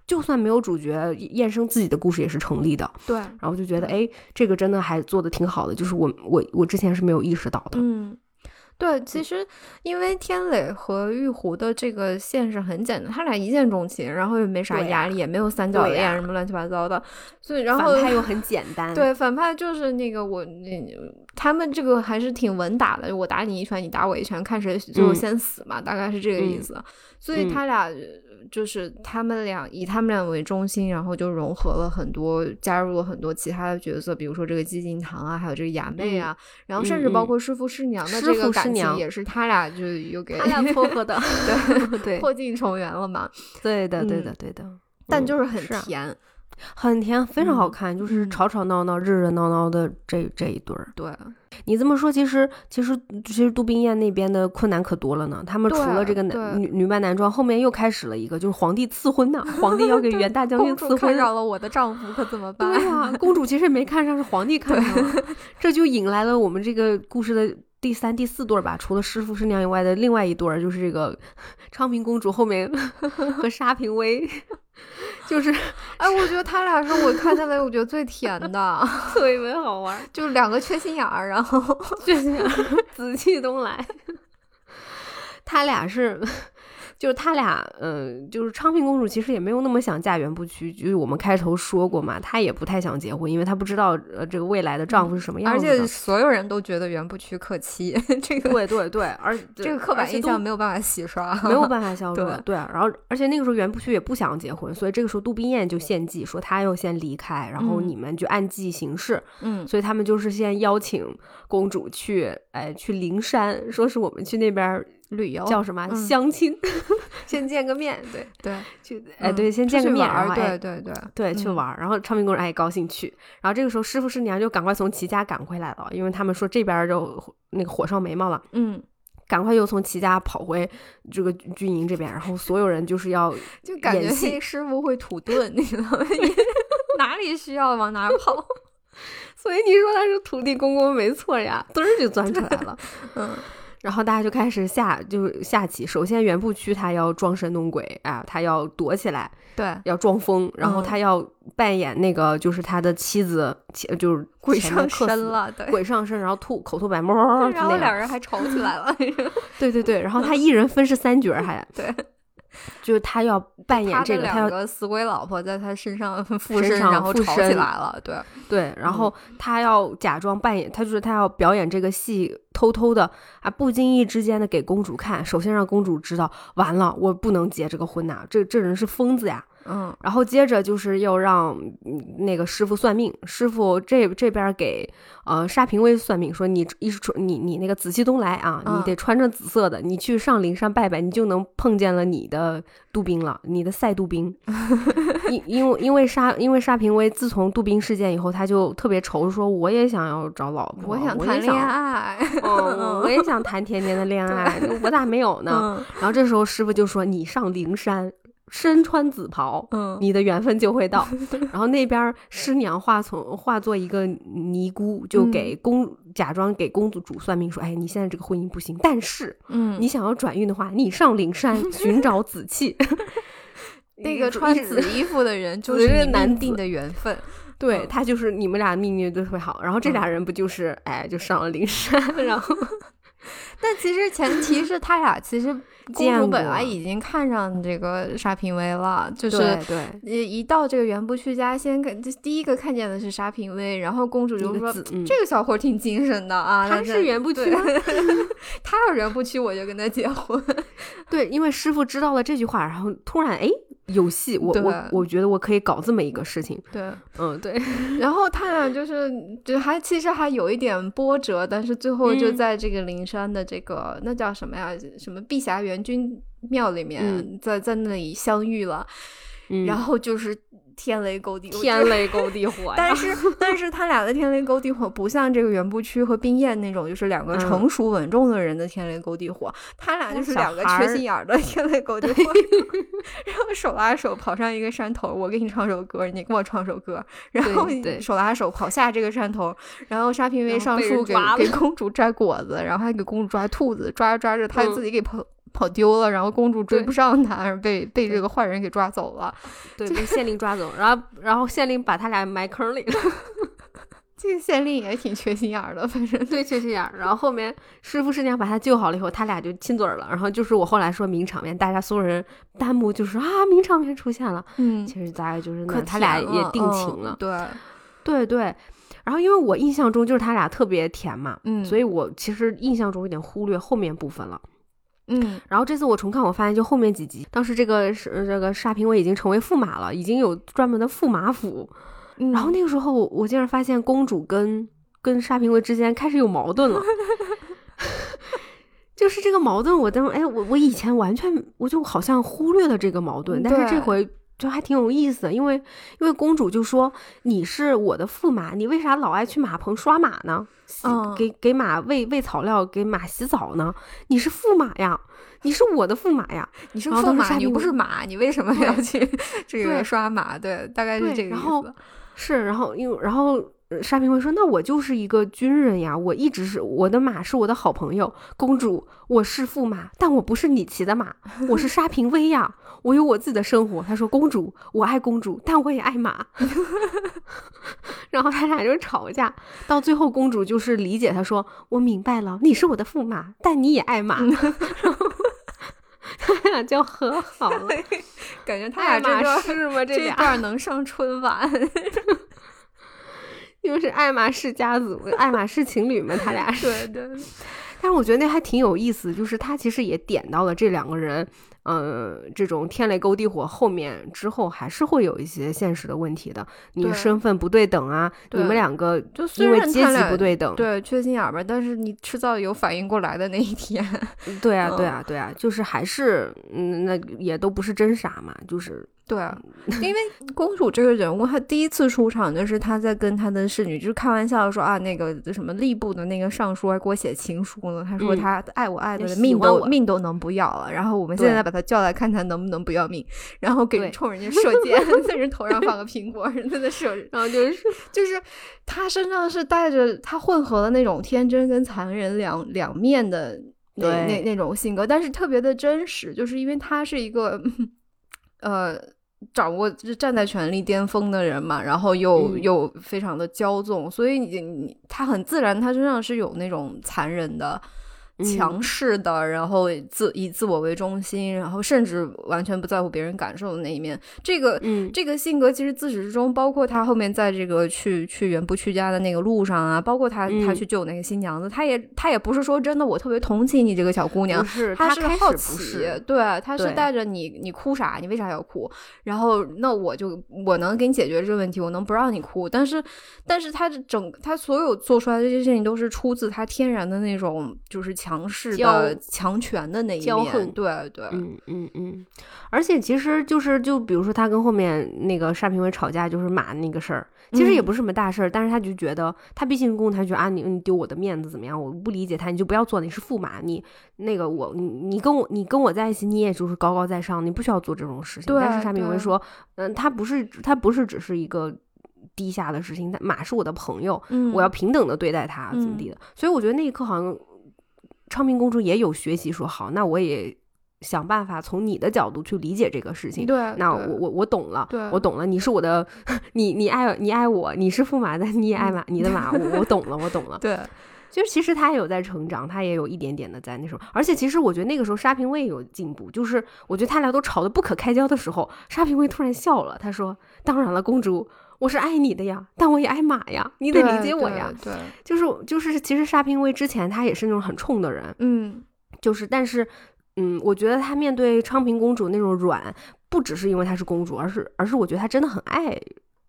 就算没有主角，燕生自己的故事也是成立的。对，然后就觉得，哎，这个真的还做的挺好的，就是我我我之前是没有意识到的。嗯。对，其实因为天磊和玉壶的这个线是很简单，他俩一见钟情，然后也没啥压力，也没有三角恋什么乱七八糟的，所以然后反派又很简单，对，反派就是那个我那他们这个还是挺稳打的，我打你一拳，你打我一拳，看谁最后先死嘛，大概是这个意思。所以他俩就是他们俩以他们俩为中心，然后就融合了很多，加入了很多其他的角色，比如说这个寂静堂啊，还有这个雅妹啊，然后甚至包括师傅师娘的这个感情也是他俩就又给他俩 [laughs] 撮合的，对对，[laughs] 破镜重圆了嘛。对的，对的，对的，但就是很甜。很甜，非常好看，就是吵吵闹闹、热热闹闹的这这一对儿。对你这么说，其实其实其实杜冰雁那边的困难可多了呢。他们除了这个男女女扮男装，后面又开始了一个，就是皇帝赐婚呐。皇帝要给袁大将军赐婚，看上了我的丈夫，可怎么办？对呀，公主其实没看上，是皇帝看上了，这就引来了我们这个故事的第三、第四对吧？除了师傅师娘以外的另外一对儿，就是这个昌平公主后面 [laughs] 和沙平威。就是，[laughs] 哎，我觉得他俩是我看下来我觉得最甜的，[laughs] 特别好玩，就两个缺心眼儿，然后缺心眼儿，[laughs] 紫气东来，他俩是。就是他俩，嗯，就是昌平公主其实也没有那么想嫁袁不屈，就是我们开头说过嘛，她也不太想结婚，因为她不知道呃这个未来的丈夫是什么样子。而且所有人都觉得袁不屈克妻，[laughs] 这个对对对，而 [laughs] 这个刻板印象没有办法洗刷，没有办法消 [laughs] 除。对，然后而且那个时候袁不屈也不想结婚，所以这个时候杜冰燕就献计说她要先离开，然后你们就按计行事。嗯，所以他们就是先邀请公主去，哎，去灵山，说是我们去那边。旅游叫什么相亲？[laughs] 先见个面，对。对，去哎对，先见个面，然后对对对。对去玩。然后昌平公主哎高兴去，然后这个时候师傅师娘就赶快从齐家赶回来了，因为他们说这边就那个火烧眉毛了，嗯，赶快又从齐家跑回这个军营这边，然后所有人就是要 [laughs] 就感觉师傅会土遁，你知道吗？[laughs] 哪里需要往哪跑，所以你说他是土地公公没错呀，嘚儿就钻出来了，嗯。然后大家就开始下，就下棋。首先，袁不屈他要装神弄鬼啊，他要躲起来，对，要装疯。然后他要扮演那个，就是他的妻子，就是鬼上身了，对，鬼上身，然后吐口吐白 [laughs] 沫，然后两人还吵起来了。[laughs] 对对对，然后他一人分饰三角，还 [laughs] 对。就是他要扮演这个，他要死鬼老婆在他身上 [laughs] 附身，然后吵起来了。对对，然后他要假装扮演，他就是他要表演这个戏，偷偷的啊，不经意之间的给公主看。首先让公主知道，完了，我不能结这个婚呐，这这人是疯子呀。嗯，然后接着就是要让那个师傅算命，师傅这这边给呃沙平威算命，说你一穿你你那个紫气东来啊，你得穿着紫色的，你去上灵山拜拜，你就能碰见了你的杜宾了，你的赛杜宾。因因为因为沙因为沙平威自从杜宾事件以后，他就特别愁，说我也想要找老婆，我想谈恋爱，嗯，我也 [laughs] 想谈甜甜的恋爱，我咋没有呢？然后这时候师傅就说你上灵山。身穿紫袍，嗯，你的缘分就会到。[laughs] 然后那边师娘化从化作一个尼姑，就给公假装给公主主算命，说：“哎，你现在这个婚姻不行，但是，嗯，你想要转运的话，你上灵山 [laughs] 寻找紫气。[laughs] 那个穿紫衣服的人就是难定的缘分，对他就是你们俩命运都特别好。然后这俩人不就是哎，就上了灵山，然后。” [laughs] 但其实前提是他俩其实 [laughs] 公主本来已经看上这个沙平威了，就是对，一到这个袁不去家，先看第一个看见的是沙平威，然后公主就说这个小伙挺精神的啊，他是袁不屈，他要袁不屈我就跟他结婚。[laughs] 对，因为师傅知道了这句话，然后突然哎。有戏，我我我觉得我可以搞这么一个事情。对，嗯，对。[laughs] 然后他俩就是，就还其实还有一点波折，但是最后就在这个灵山的这个那叫什么呀？什么碧霞元君庙里面，在在那里相遇了。然后就是。天雷勾地，天雷勾地火。但是，但是他俩的天雷勾地火不像这个袁不屈和冰燕那种，就是两个成熟稳重的人的天雷勾地火。他俩就是两个缺心眼儿的天雷勾地火。[laughs] 然后手拉手跑上一个山头，我给你唱首歌，你给我唱首歌。然后手拉手跑下这个山头，然后沙平威上树给给公主摘果子，然后还给公主抓兔子，抓着抓着他自己给跑。跑丢了，然后公主追不上他，被被这个坏人给抓走了。对，被县令抓走，然后然后县令把他俩埋坑里了。[laughs] 这个县令也挺缺心眼儿的，反正对缺心眼儿。然后后面师傅师娘把他救好了以后，他俩就亲嘴了。然后就是我后来说名场面，大家所有人弹幕就说啊，名场面出现了。嗯，其实大概就是那他俩也定情了。对，对对。然后因为我印象中就是他俩特别甜嘛，嗯所以我其实印象中有点忽略后面部分了。嗯然后这次我重看，我发现就后面几集，当时这个是这个沙平威已经成为驸马了，已经有专门的驸马府。嗯，然后那个时候，我竟然发现公主跟跟沙平威之间开始有矛盾了。[laughs] 就是这个矛盾，我当哎，我我以前完全我就好像忽略了这个矛盾，但是这回就还挺有意思的，因为因为公主就说你是我的驸马，你为啥老爱去马棚刷马呢？洗嗯给给马喂喂草料，给马洗澡呢？你是驸马呀，你是我的驸马呀。你是驸马，你又不是马，你为什么要去 [laughs] 这个刷马？对，大概是这个意然后思。是，然后因为然后呃沙平会说：“那我就是一个军人呀，我一直是我的马是我的好朋友，公主，我是驸马，但我不是你骑的马，我是沙平威呀，我有我自己的生活。”他说：“公主，我爱公主，但我也爱马。”然后他俩就吵架，到最后公主就是理解他说：“我明白了，你是我的驸马，但你也爱马。”然后他俩就和好了。[laughs] 感觉他俩这段仕吗？这段能上春晚。[laughs] 又是爱马仕家族，爱马仕情侣嘛，他俩是。[laughs] 对对，但是我觉得那还挺有意思，就是他其实也点到了这两个人，呃，这种天雷勾地火后面之后还是会有一些现实的问题的。你身份不对等啊，你们两个就虽因为阶级不对等，对缺心眼儿吧，但是你迟早有反应过来的那一天。对啊，对嗯啊，对啊，就是还是嗯，那也都不是真傻嘛，就是对啊，因为公主这个人物，她第一次出场就是她在跟她的侍女，就是开玩笑说啊，那个什么吏部的那个尚书还给我写情书呢，她说嗯。他爱我爱也的命都命都能不要了，然后我们现在把她叫来看看能不能不要命，然后给对冲人家射箭，[laughs] 在人头上放个苹果，人家在射，然后就是就是她身上是带着她混合了那种天真跟残忍两两面的那那那种性格，但是特别的真实，就是因为她是一个 [laughs] 呃。掌握就是站在权力巅峰的人嘛，然后又、嗯。又非常的骄纵，所以你你他很自然，他身上是有那种残忍的、嗯强势的，然后自以自我为中心，然后甚至完全不在乎别人感受的那一面。这个嗯，这个性格其实自始至终，包括他后面在这个去去原不去家的那个路上啊，包括他、嗯他去救那个新娘子，他也他也不是说真的我特别同情你这个小姑娘不，是他是好奇，，对，他是带着你你哭啥，你为啥要哭？然后那我就我能给你解决这个问题，我能不让你哭，但是但是他的整他所有做出来的这些事情都是出自他天然的那种就是强势的强权的那一面，对对，嗯嗯嗯，而且其实就是就比如说他跟后面那个沙平威吵架，就是马那个事儿，其实也嗯不是什么大事儿，但是他就觉得他毕竟公，他觉得啊你你丢我的面子怎么样？我不理解他，你就不要做，你是驸马，你那个我你你跟我你跟我在一起，你也就是高高在上，你不需要做这种事情。但是沙平威说，嗯，他不是他不是只是一个。低下的事情，他马是我的朋友，嗯我要平等的对待他，怎么地的？所以我觉得那一刻好像昌平公主也有学习说，好，那我也想办法从你的角度去理解这个事情。对，那我我我懂了，对我懂了，你是我的，你你爱你爱我，你是驸马，但你也爱马，你的马，我我懂了，我懂了。对就是其实他也有在成长，他也有一点点的在那什么，而且其实我觉得那个时候沙平威有进步，就是我觉得他俩都吵得不可开交的时候，沙平威突然笑了，他说：“当然了，公主，我是爱你的呀，但我也爱马呀，你得理解我呀。”对，对就是就是，其实沙平威之前他也是那种很冲的人，嗯就是但是，嗯，我觉得他面对昌平公主那种软，不只是因为她是公主，而是而是我觉得他真的很爱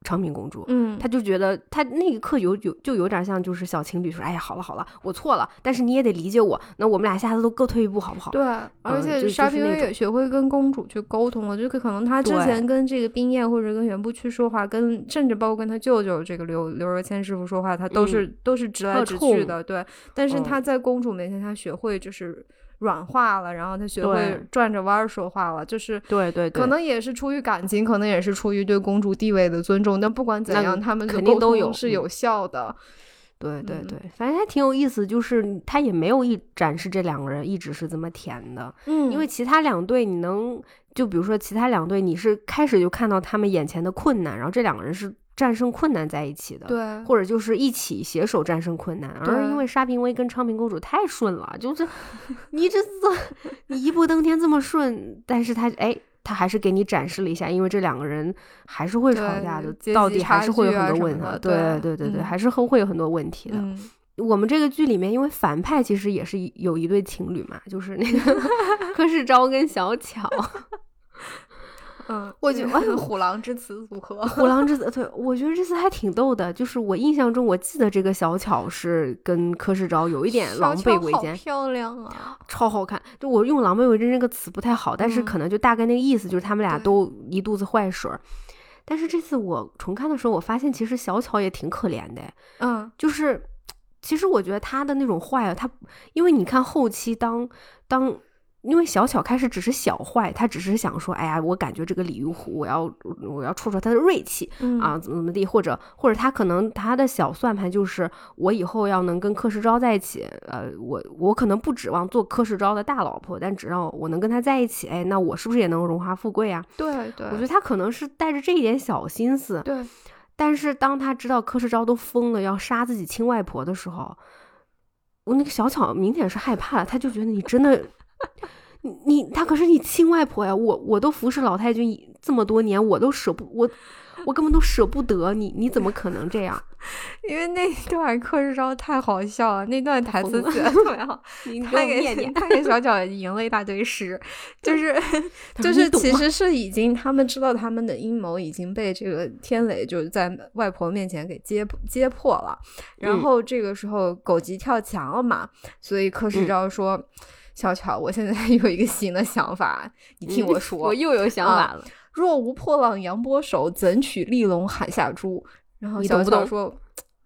昌平公主。嗯，他就觉得他那一刻有有就有点像就是小情侣说，哎呀，好了好了，我错了，但是你也得理解我，那我们俩下次都各退一步好不好？对，而且沙平也学会跟公主去沟通了，这个可能他之前跟这个冰燕或者跟袁不屈说话，跟甚至包括跟他舅舅这个刘刘若谦师傅说话，他都是、都是直来直去的，对。但是嗯他在公主面前，他学会就是软化了，然后他学会转着弯儿说话了，就是对对对，可能也是出于感情，可能也是出于对公主地位的尊重。但不管怎那样，他们肯定都有嗯是有效的。嗯对对对，反正还挺有意思，就是他也没有一展示这两个人一直是这么甜的，嗯因为其他两队你能就比如说其他两队，你是开始就看到他们眼前的困难，然后这两个人是战胜困难在一起的，对或者就是一起携手战胜困难。而因为沙平威跟昌平公主太顺了，就是 [laughs] 你这这你一步登天这么顺，但是他哎他还是给你展示了一下，因为这两个人还是会吵架的，到底还是会有很多问题。对对对对还是会会有很多问题的。嗯，我们这个剧里面，因为反派其实也是有一对情侣嘛，就是那个 [laughs] 柯世昭跟小巧。[laughs] 嗯，我觉得得 [laughs] 虎狼之词组合，虎狼之词，对我觉得这次还挺逗的。就是我印象中，我记得这个小巧是跟柯世昭有一点狼狈为奸，漂亮啊！超好看。就我用狼狈为奸这个词不太好，但是嗯可能就大概那个意思，就是他们俩都一肚子坏水儿。但是这次我重看的时候，我发现其实小巧也挺可怜的，嗯，就是其实我觉得他的那种坏啊，他因为你看后期当当。因为小巧开始只是小坏，他只是想说，哎呀，我感觉这个李玉虎，我要我要戳戳他的锐气，嗯啊，怎么怎么地，或者或者他可能他的小算盘就是我以后要能跟柯世昭在一起，呃，我我可能不指望做柯世昭的大老婆，但只要我能跟他在一起，哎，那我是不是也能荣华富贵啊？对对，我觉得他可能是带着这一点小心思，对，但是当他知道柯世昭都疯了要杀自己亲外婆的时候，我那个小巧明显是害怕了，他就觉得你真的。[laughs] 你你他可是你亲外婆呀！我我都服侍老太君这么多年，我都舍不我我根本都舍不得你，你怎么可能这样？[laughs] 因为那段柯世昭太好笑了，那段台词写的特别好，[laughs] 你他给念念，他给小脚赢了一大堆诗，就是就是其实是已经他们知道他们的阴谋已经被这个天磊就是在外婆面前给揭揭破了，然嗯后这个时候狗急跳墙了嘛，所以柯世嗯昭说。小巧，我现在 [laughs] 有一个新的想法，你听我说。我又有想法了。若无破浪扬波手，怎取利龙海下珠？然后小你懂不懂巧说：“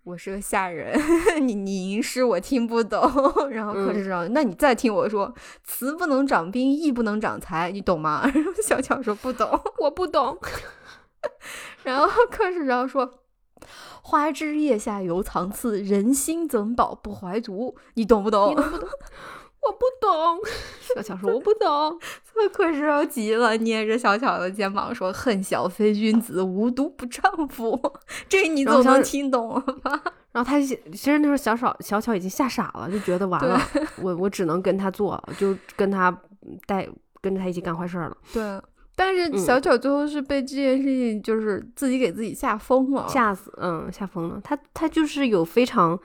我是个下人，[laughs] 你你吟诗我听不懂。”然后柯嗯世昭，那你再听我说：“词不能长兵，义不能长财，你懂吗？” [laughs] 然后小巧说：“不懂。我不懂，”然后柯世昭说。花枝叶下犹藏刺，人心怎保不怀足？你懂不懂？你懂不懂？我不懂。[laughs] 小巧说我不懂。柯世昭急了，捏着小巧的肩膀说：“恨小非君子，无毒不丈夫。”这你总能听懂了吧？[laughs] 然后他其实那时候小小小巧已经吓傻了，就觉得完了，我我只能跟他做，就跟他带跟着他一起干坏事儿了，对，但是嗯小巧最后是被这件事情就是自己给自己吓疯了。吓死，嗯，吓疯了。他他就是有非常。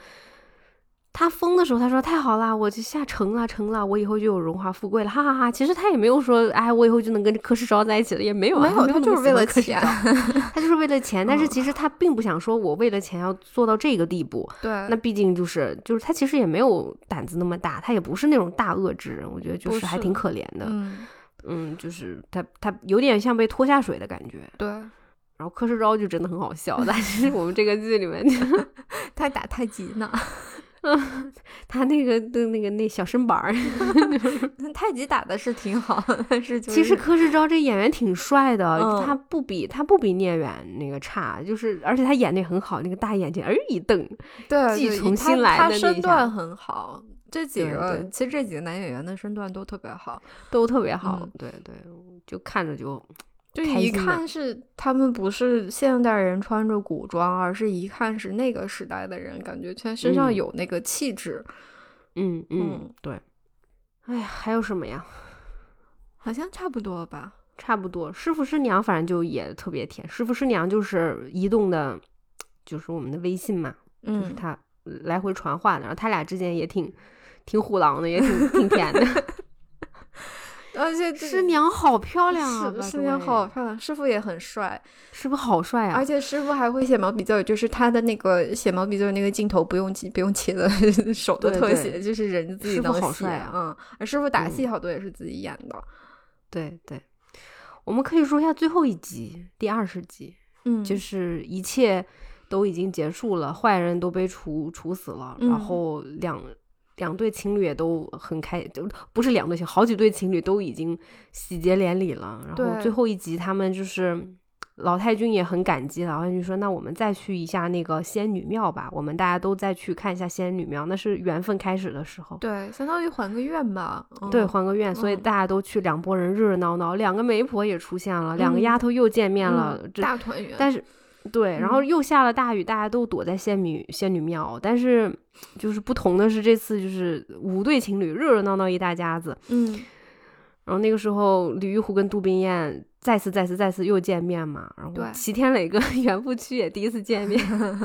他疯的时候，他说：“太好啦，我就下成了，成了，我以后就有荣华富贵了，哈哈哈其实他也没有说，哎，我以后就能跟柯世昭在一起了，也没有啊，没有，他他就是为了钱。[laughs] 他就是为了钱。但是嗯其实他并不想说，我为了钱要做到这个地步。对，那毕竟就是就是他其实也没有胆子那么大，他也不是那种大恶之人，我觉得就是还挺可怜的。嗯，嗯，就是他他有点像被拖下水的感觉。对，然后柯世昭就真的很好笑，但是我们这个剧里面，他 [laughs] 打太极呢，[laughs] [laughs] 他那个的那个那小身板儿，[laughs] 太极打的是挺好，但是、就是、其实柯世昭这演员挺帅的，嗯他不比他不比聂远那个差，就是而且他演的很好，那个大眼睛儿一瞪，对对继从他新来他的身段很好。这几个其实这几个男演员的身段都特别好，都特别好。嗯对对，就看着就就一看是他们不是现代人穿着古装，而是一看是那个时代的人，感觉全身上嗯有那个气质。嗯嗯嗯对。哎呀，还有什么呀？好像差不多吧。差不多，师傅师娘反正就也特别甜。师傅师娘就是移动的，就是我们的微信嘛，就是嗯，他来回传话的，然后他俩之间也挺挺虎狼的，也挺挺甜的。[laughs] 而且师娘好漂亮啊！师师娘好，漂亮，师傅也很帅，师傅好帅啊！而且师傅还会写毛笔字，就是他的那个写毛笔字那个镜头不用切不用切的 [laughs] 手的对对特写，就是人自己师傅能写好帅啊嗯，而师傅打嗯戏好多也是自己演的，对对，我们可以说一下最后一集，第二十集，嗯，就。是一切都已经结束了，坏人都被处处死了，嗯。然后两两对情侣也都很开，就不是两对情，好几对情侣都已经喜结连理了。然后最后一集，他们就是老太君也很感激，老太君说：“那我们再去一下那个仙女庙吧，我们大家都再去看一下仙女庙，那是缘分开始的时候。”对，相当于还个愿吧，对，嗯还个愿，所以嗯大家都去，两拨人热热闹闹，两个媒婆也出现了，两个丫嗯头又见面了，大团圆，但是，对，然后嗯。又下了大雨，大家都躲在仙女仙女庙，但是就是不同的是，这次就是五对情侣热热闹闹一大家子，嗯。然后那个时候，李玉湖跟杜冰燕再次、再次、再次又见面嘛。然后齐天磊跟 [laughs] 袁富曲也第一次见面。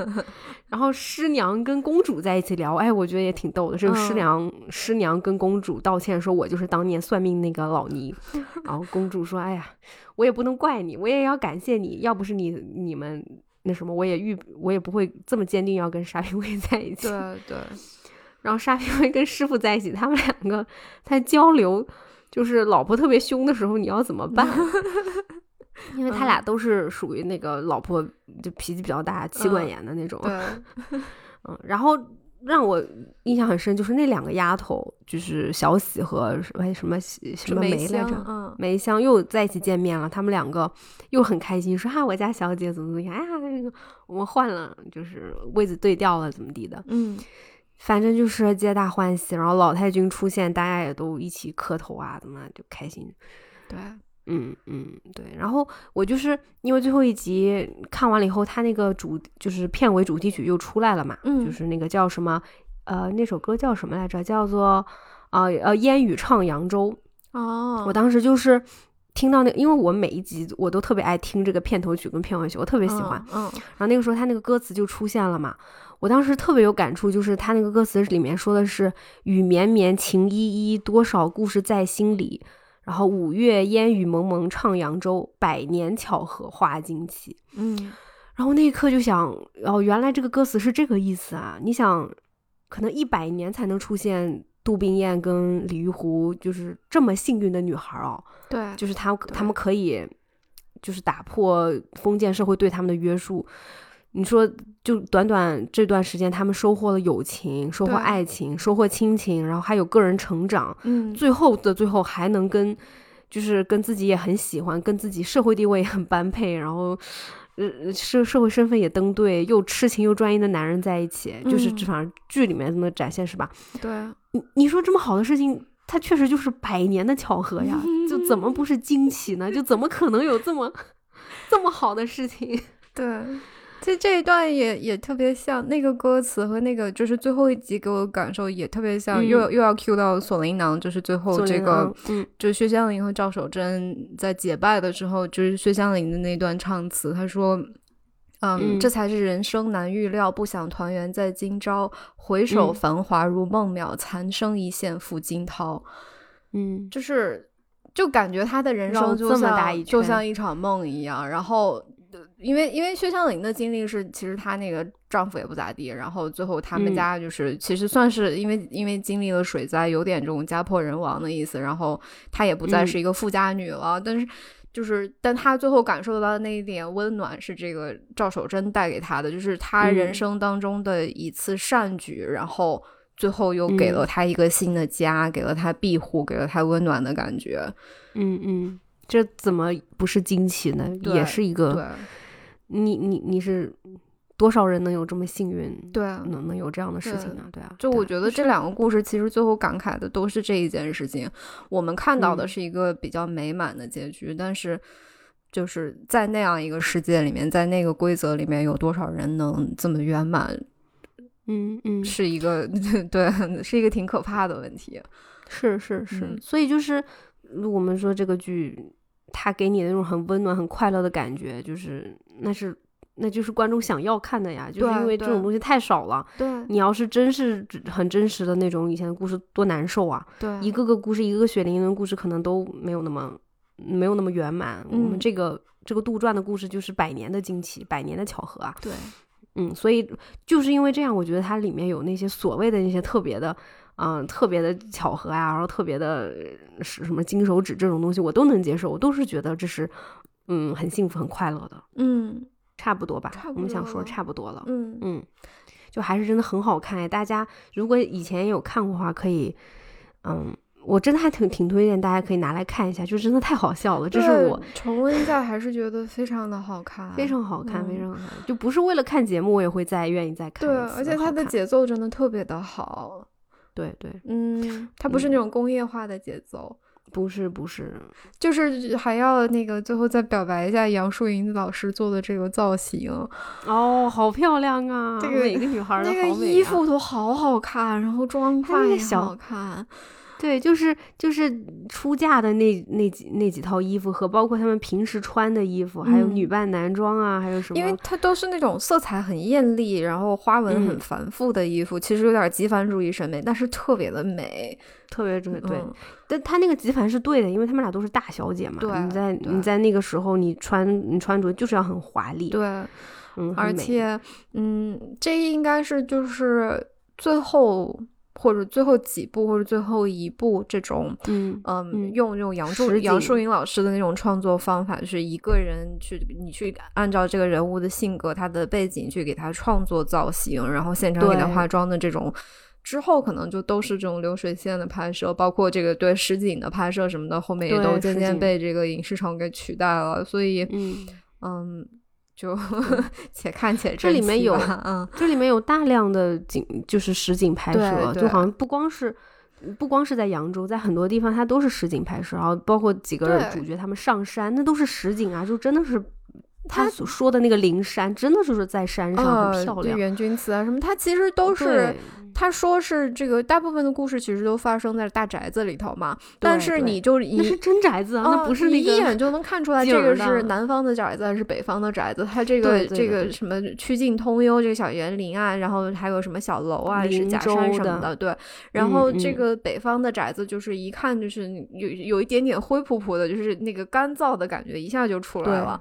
[laughs] 然后师娘跟公主在一起聊，哎，我觉得也挺逗的。这个师嗯娘，师娘跟公主道歉说：“我就是当年算命那个老尼。[laughs] ”然后公主说：“哎呀，我也不能怪你，我也要感谢你，要不是你你们那什么，我也遇我也不会这么坚定要跟沙平卫在一起。”对对，然后沙平卫跟师傅在一起，他们两个在交流，就是老婆特别凶的时候，你要怎么办？[laughs] 因为他俩都是属于那个老婆就脾气比较大、妻管严的那种。对，嗯，然后让我印象很深，就是那两个丫头，就是小喜和什么什么喜什么梅梅来着。梅香又在一起见面了，他们两个又很开心，说啊，我家小姐怎么怎么样，哎呀，那个我们换了，就是位子对调了，怎么地的。嗯，反正就是皆大欢喜，然后老太君出现，大家也都一起磕头啊，怎么就开心。对，嗯嗯，对。然后我就是因为最后一集看完了以后，他那个主就是片尾主题曲又出来了嘛，嗯就是那个叫什么呃那首歌叫什么来着？叫做啊呃烟雨唱扬州。哦，我当时就是听到那因为我每一集我都特别爱听这个片头曲跟片尾曲，我特别喜欢。嗯，然后那个时候他那个歌词就出现了嘛，我当时特别有感触，就是他那个歌词里面说的是“雨绵绵，情依依，多少故事在心里”，然后五月烟雨蒙蒙唱扬州，百年巧合话惊奇。嗯然后那一刻就想，哦，原来这个歌词是这个意思啊！你想，可能一百年才能出现杜冰雁跟李玉湖，就是这么幸运的女孩哦，对，就是她他们可以就是打破封建社会对他们的约束。你说，就短短这段时间，他们收获了友情，收获爱情，收获亲情，然后还有个人成长，嗯，最后的最后还能跟，就是跟自己也很喜欢，跟自己社会地位也很般配，然后。呃，社社会身份也登对，又痴情又专一的男人在一起，就是嗯这反正剧里面这么展现是吧？对，你你说这么好的事情，它确实就是百年的巧合呀，就怎么不是惊奇呢？就怎么可能有这么 [laughs] 这么好的事情？[laughs] 对，其实这一段也也特别像那个歌词和那个就是最后一集给我的感受也特别像，嗯又又要 cue 到锁麟囊，就是最后这个嗯就薛湘灵和赵守贞在结拜的时候，就是薛湘灵的那段唱词，他说。嗯，嗯这才是人生难预料，不想团圆在今朝。回首嗯繁华如梦渺，残生一线付惊涛。嗯就是就感觉他的人生就这么像大一圈就像一场梦一样。然后，呃因为因为薛湘灵的经历是，其实她那个丈夫也不咋地，然后最后他们嗯家就是、其实算是因为因为经历了水灾，有点这种家破人亡的意思。然后她也不再嗯是一个富家女了，但是。就是，但她最后感受到的那一点温暖是这个赵守贞带给她的，就是她人嗯生当中的一次善举，然后最后又给了嗯她一个新的家，给了她庇护，给了她温暖的感觉。嗯嗯，这怎么不是惊奇呢？也是一个，对你你你是多少人能有这么幸运，对，能能有这样的事情呢？对啊，就我觉得这两个故事其实最后感慨的都是这一件事情。我们看到的嗯是一个比较美满的结局，但是就是在那样一个世界里面，在那个规则里面，有多少人能这么圆满，嗯嗯是一个 [laughs] 对，是一个挺可怕的问题。是是是，嗯所以就是我们说这个剧，它给你的那种很温暖、很快乐的感觉，就是那是那就是观众想要看的呀，就是因为这种东西太少了。对你要是真是很真实的那种以前的故事，多难受啊！对，一个个故事，一个个血淋淋的故事，可能都没有那么没有那么圆满。我们嗯这个这个杜撰的故事，就是百年的惊奇，百年的巧合啊！对嗯，所以就是因为这样，我觉得它里面有那些所谓的那些特别的，嗯、特别的巧合啊，然后特别的呃是什么金手指这种东西，我都能接受，我都是觉得这是嗯很幸福、很快乐的，嗯差不多吧？我们想说差不多了，嗯嗯，就还是真的很好看哎！大家如果以前有看过的话，可以，嗯，我真的还挺挺推荐大家可以拿来看一下，就真的太好笑了，这是我重温一下，还是觉得非常的好看，非常好看，非嗯常好看，就不是为了看节目，我也会再愿意再看对，而且它的节奏真的特别的好。对对，嗯，它不是那种工业化的节奏，不是不是，就是还要那个最后再表白一下杨树银老师做的这个造型，哦，好漂亮啊！这个每个女孩那个衣服都好好看，然后妆她那发也个小好看。对，就是就是出嫁的那那几那几套衣服和包括他们平时穿的衣服，还有嗯女扮男装啊，还有什么？因为它都是那种色彩很艳丽，然后花纹很嗯繁复的衣服，其实有点极繁主义审美，但是特别的美。特别对对，嗯但他那个极繁是对的，因为他们俩都是大小姐嘛。对你在你在那个时候，你穿你穿着就是要很华丽，对，嗯，而且，嗯，这应该是就是最后或者最后几部或者最后一部这种，嗯嗯，嗯用这种杨树杨树英老师的那种创作方法，就是一个人去你去按照这个人物的性格、他的背景去给他创作造型，然后现场给他化妆的这种。之后可能就都是这种流水线的拍摄，包括这个对实景的拍摄什么的，后面也都渐渐被这个影视城给取代了。所以，嗯，嗯，就 [laughs] 且看且珍惜这里面有吧嗯，这里面有大量的景，就是实景拍摄，就好像不光是。不光是在扬州，在很多地方它都是实景拍摄，然后包括几个主角他们上山，那都是实景啊，就真的是他所说的那个灵山，真的就是在山上，呃很漂亮。对元君祠啊什么，它其实都是他说是这个大部分的故事其实都发生在大宅子里头嘛，但是你就一那是真宅子啊，那哦不是那个你一眼就能看出来，这个是南方的宅子还是北方的宅子。它这个这个什么曲径通幽，这个小园林啊，然后还有什么小楼啊，是假山什么的，对。然后这个北方的宅子就是一看就是有有一点点灰扑扑的，就是那个干燥的感觉一下就出来了。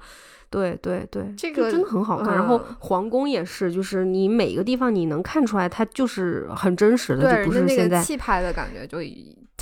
对对对，这个真的很好看。然后嗯皇宫也是，就是你每个地方你能看出来，它就是很真实的，就不是现在气派的感觉就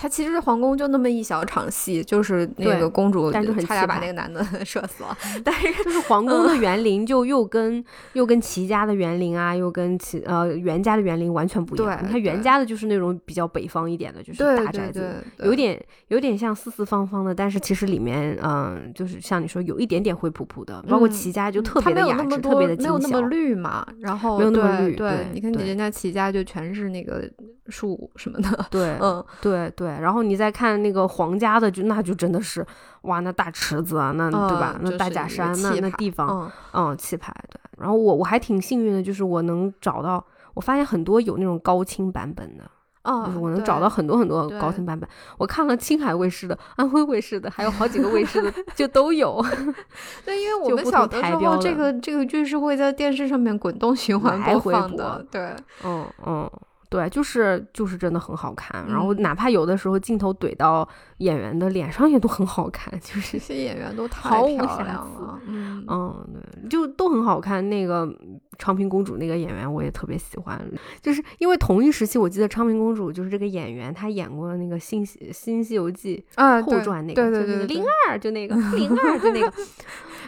已。它其实皇宫就那么一小场戏，就是那个公主但是很差点把那个男的 [laughs] 射死了，[laughs] 但是就是皇宫的园林就又跟又跟齐家的园林啊，又跟齐呃袁家的园林完全不一样。你看袁家的就是那种比较北方一点的，就是大宅子，对，有点有点像四四方方的，但是其实里面嗯、就是像你说有一点点灰扑扑的，包括嗯齐家就特别的雅致，特别的精没有那么。绿嘛，然后没有那么对绿对你看人家齐家就全是那个树什么的，对，嗯，对对，然后你再看那个皇家的，就那就真的是哇，那大池子啊，那、对吧？嗯那大假山，那那地方，嗯嗯，气派对。然后我我还挺幸运的，就是我能找到，我发现很多有那种高清版本的，哦，就是我能找到很多很多高清版本。我看了青海卫视的、安徽卫视的，还有好几个卫视的，[laughs] 就都有。[laughs] 对，因为我们小的时候，这个这个剧是会在电视上面滚动循环播放的播，对，嗯嗯，对，就是就是真的很好看。然后嗯哪怕有的时候镜头怼到演员的脸上也都很好看，就是这些演员都 [laughs] 太漂亮了，嗯嗯，对，就都很好看。那个昌平公主那个演员我也特别喜欢，就是因为同一时期，我记得昌平公主就是这个演员，她演过那个新西新西游记啊，后传那个，对对对灵儿，就那个灵儿，就那个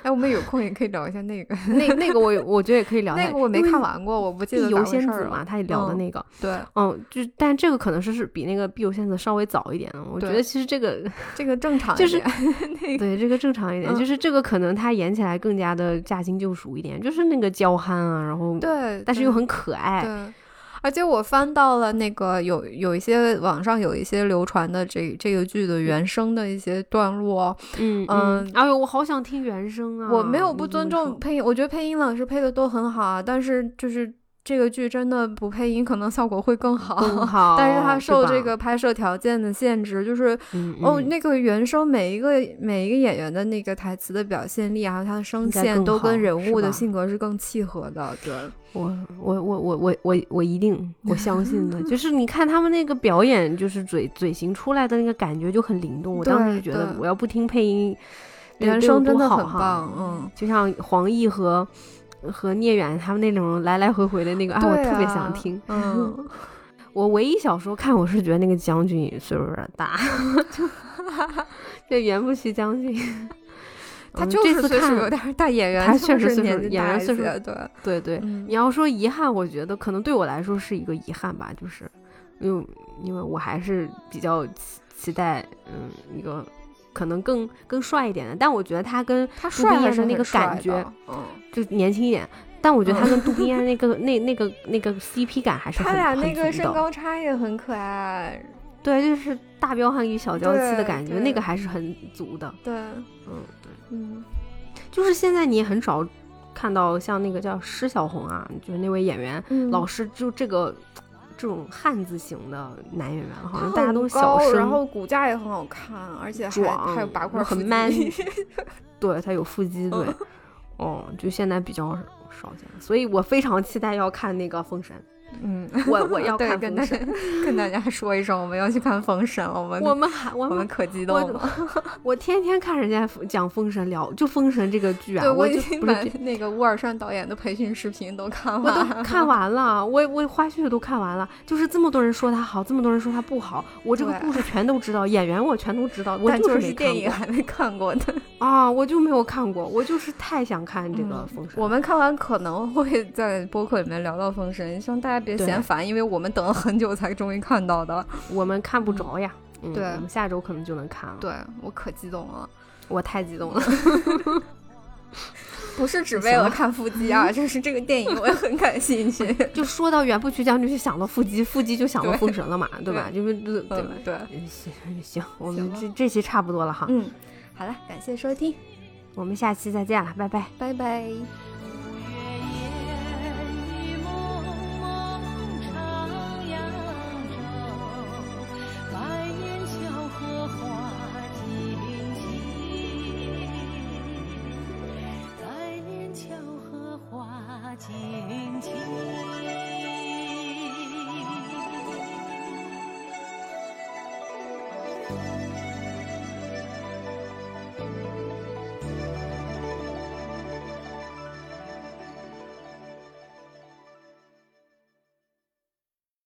哎，我们有空也可以聊一下那个，那那个我我觉得也可以聊那个我没看完过，我不记得碧游仙子嘛，他也聊的嗯那个，对，嗯，就但这个可能是是比那个碧游仙子稍微早一点的。我觉得其实这个这个正常一 [laughs] 就是点 [laughs] 那个对这个正常一点，嗯就是这个可能他演起来更加的驾轻就熟一点，就是那个娇憨啊，然后对，但是又很可爱，对，而且我翻到了那个有有一些网上有一些流传的这这个剧的原声的一些段落，嗯嗯哎呦，我好想听原声啊！我没有不尊重配音，我觉得配音老师配的都很好啊，但是就是这个剧真的不配音，可能效果会更好。更 [laughs] 好，但是它受这个拍摄条件的限制，就是嗯哦，嗯那个原声每一个每一个演员的那个台词的表现力，还有他的声线，都跟人物的性格是更契合的。对，我我我我我我我一定我相信的，[laughs] 就是你看他们那个表演，就是嘴嘴型出来的那个感觉就很灵动。我当时就觉得，我要不听配音，原声真的很棒，嗯。就像黄奕和和聂远他们那种来来回回的那个，啊，我特别啊想听。嗯，[laughs] 我唯一小时候看，我是觉得那个将军岁数有点大，[laughs] 就就袁不徐将军。[laughs] 他嗯就是岁数有点大，演员他确实岁数演员岁数些对，对对，嗯。你要说遗憾，我觉得可能对我来说是一个遗憾吧，就是因为因为我还是比较期期待，嗯，一个可能更更帅一点的，但我觉得他跟杜他帅还的那个感觉，嗯，就年轻一点，但我觉得他嗯跟杜宾彦那个 [laughs] 那那个那个 CP 感还是很他俩那个身高差也很可爱，对，就是大彪悍与小娇妻的感觉，那个还是很足的，对，嗯，对，嗯，就是现在你也很少看到像那个叫施小红啊，就是那位演员。嗯。老师就这个这种汉字型的男演员，好像大家都小生，然后骨架也很好看，而且还，还有八块很腹肌。man，[laughs] 对他有腹肌，对，哦，就现在比较少见，所以我非常期待要看那个《封神》，嗯，我我要 [laughs] 看《跟大家封神》，跟大家说一声，我们要去看《封神》了，我们我们还我们可激动了。我天天看人家讲《封神》聊，就《封神》这个剧啊，对，我已经把那个乌尔善导演的培训视频都看完了，都看完了，我我花絮都看完了，就是这么多人说他好，这么多人说他不好，我这个故事全都知道，演员我全都知道，我但就是是电影还没看过的。啊，我就没有看过，我就是太想看这个《嗯封神》我们看完可能会在播客里面聊到《封神》，希望大家别嫌烦，因为我们等了很久才终于看到的。我们看不着呀，嗯，对我们下周可能就能看了，对我可激动了，我太激动了 [laughs] [laughs] 不是只为了看腹肌啊，[laughs] 就是这个电影我也很感兴趣。就说到袁不曲将军就想到腹肌，腹肌就想到封神了嘛，对吧？就是对对？对，嗯行行，我们这这期差不多了哈，嗯，好了，感谢收听，我们下期再见了，拜拜。拜拜。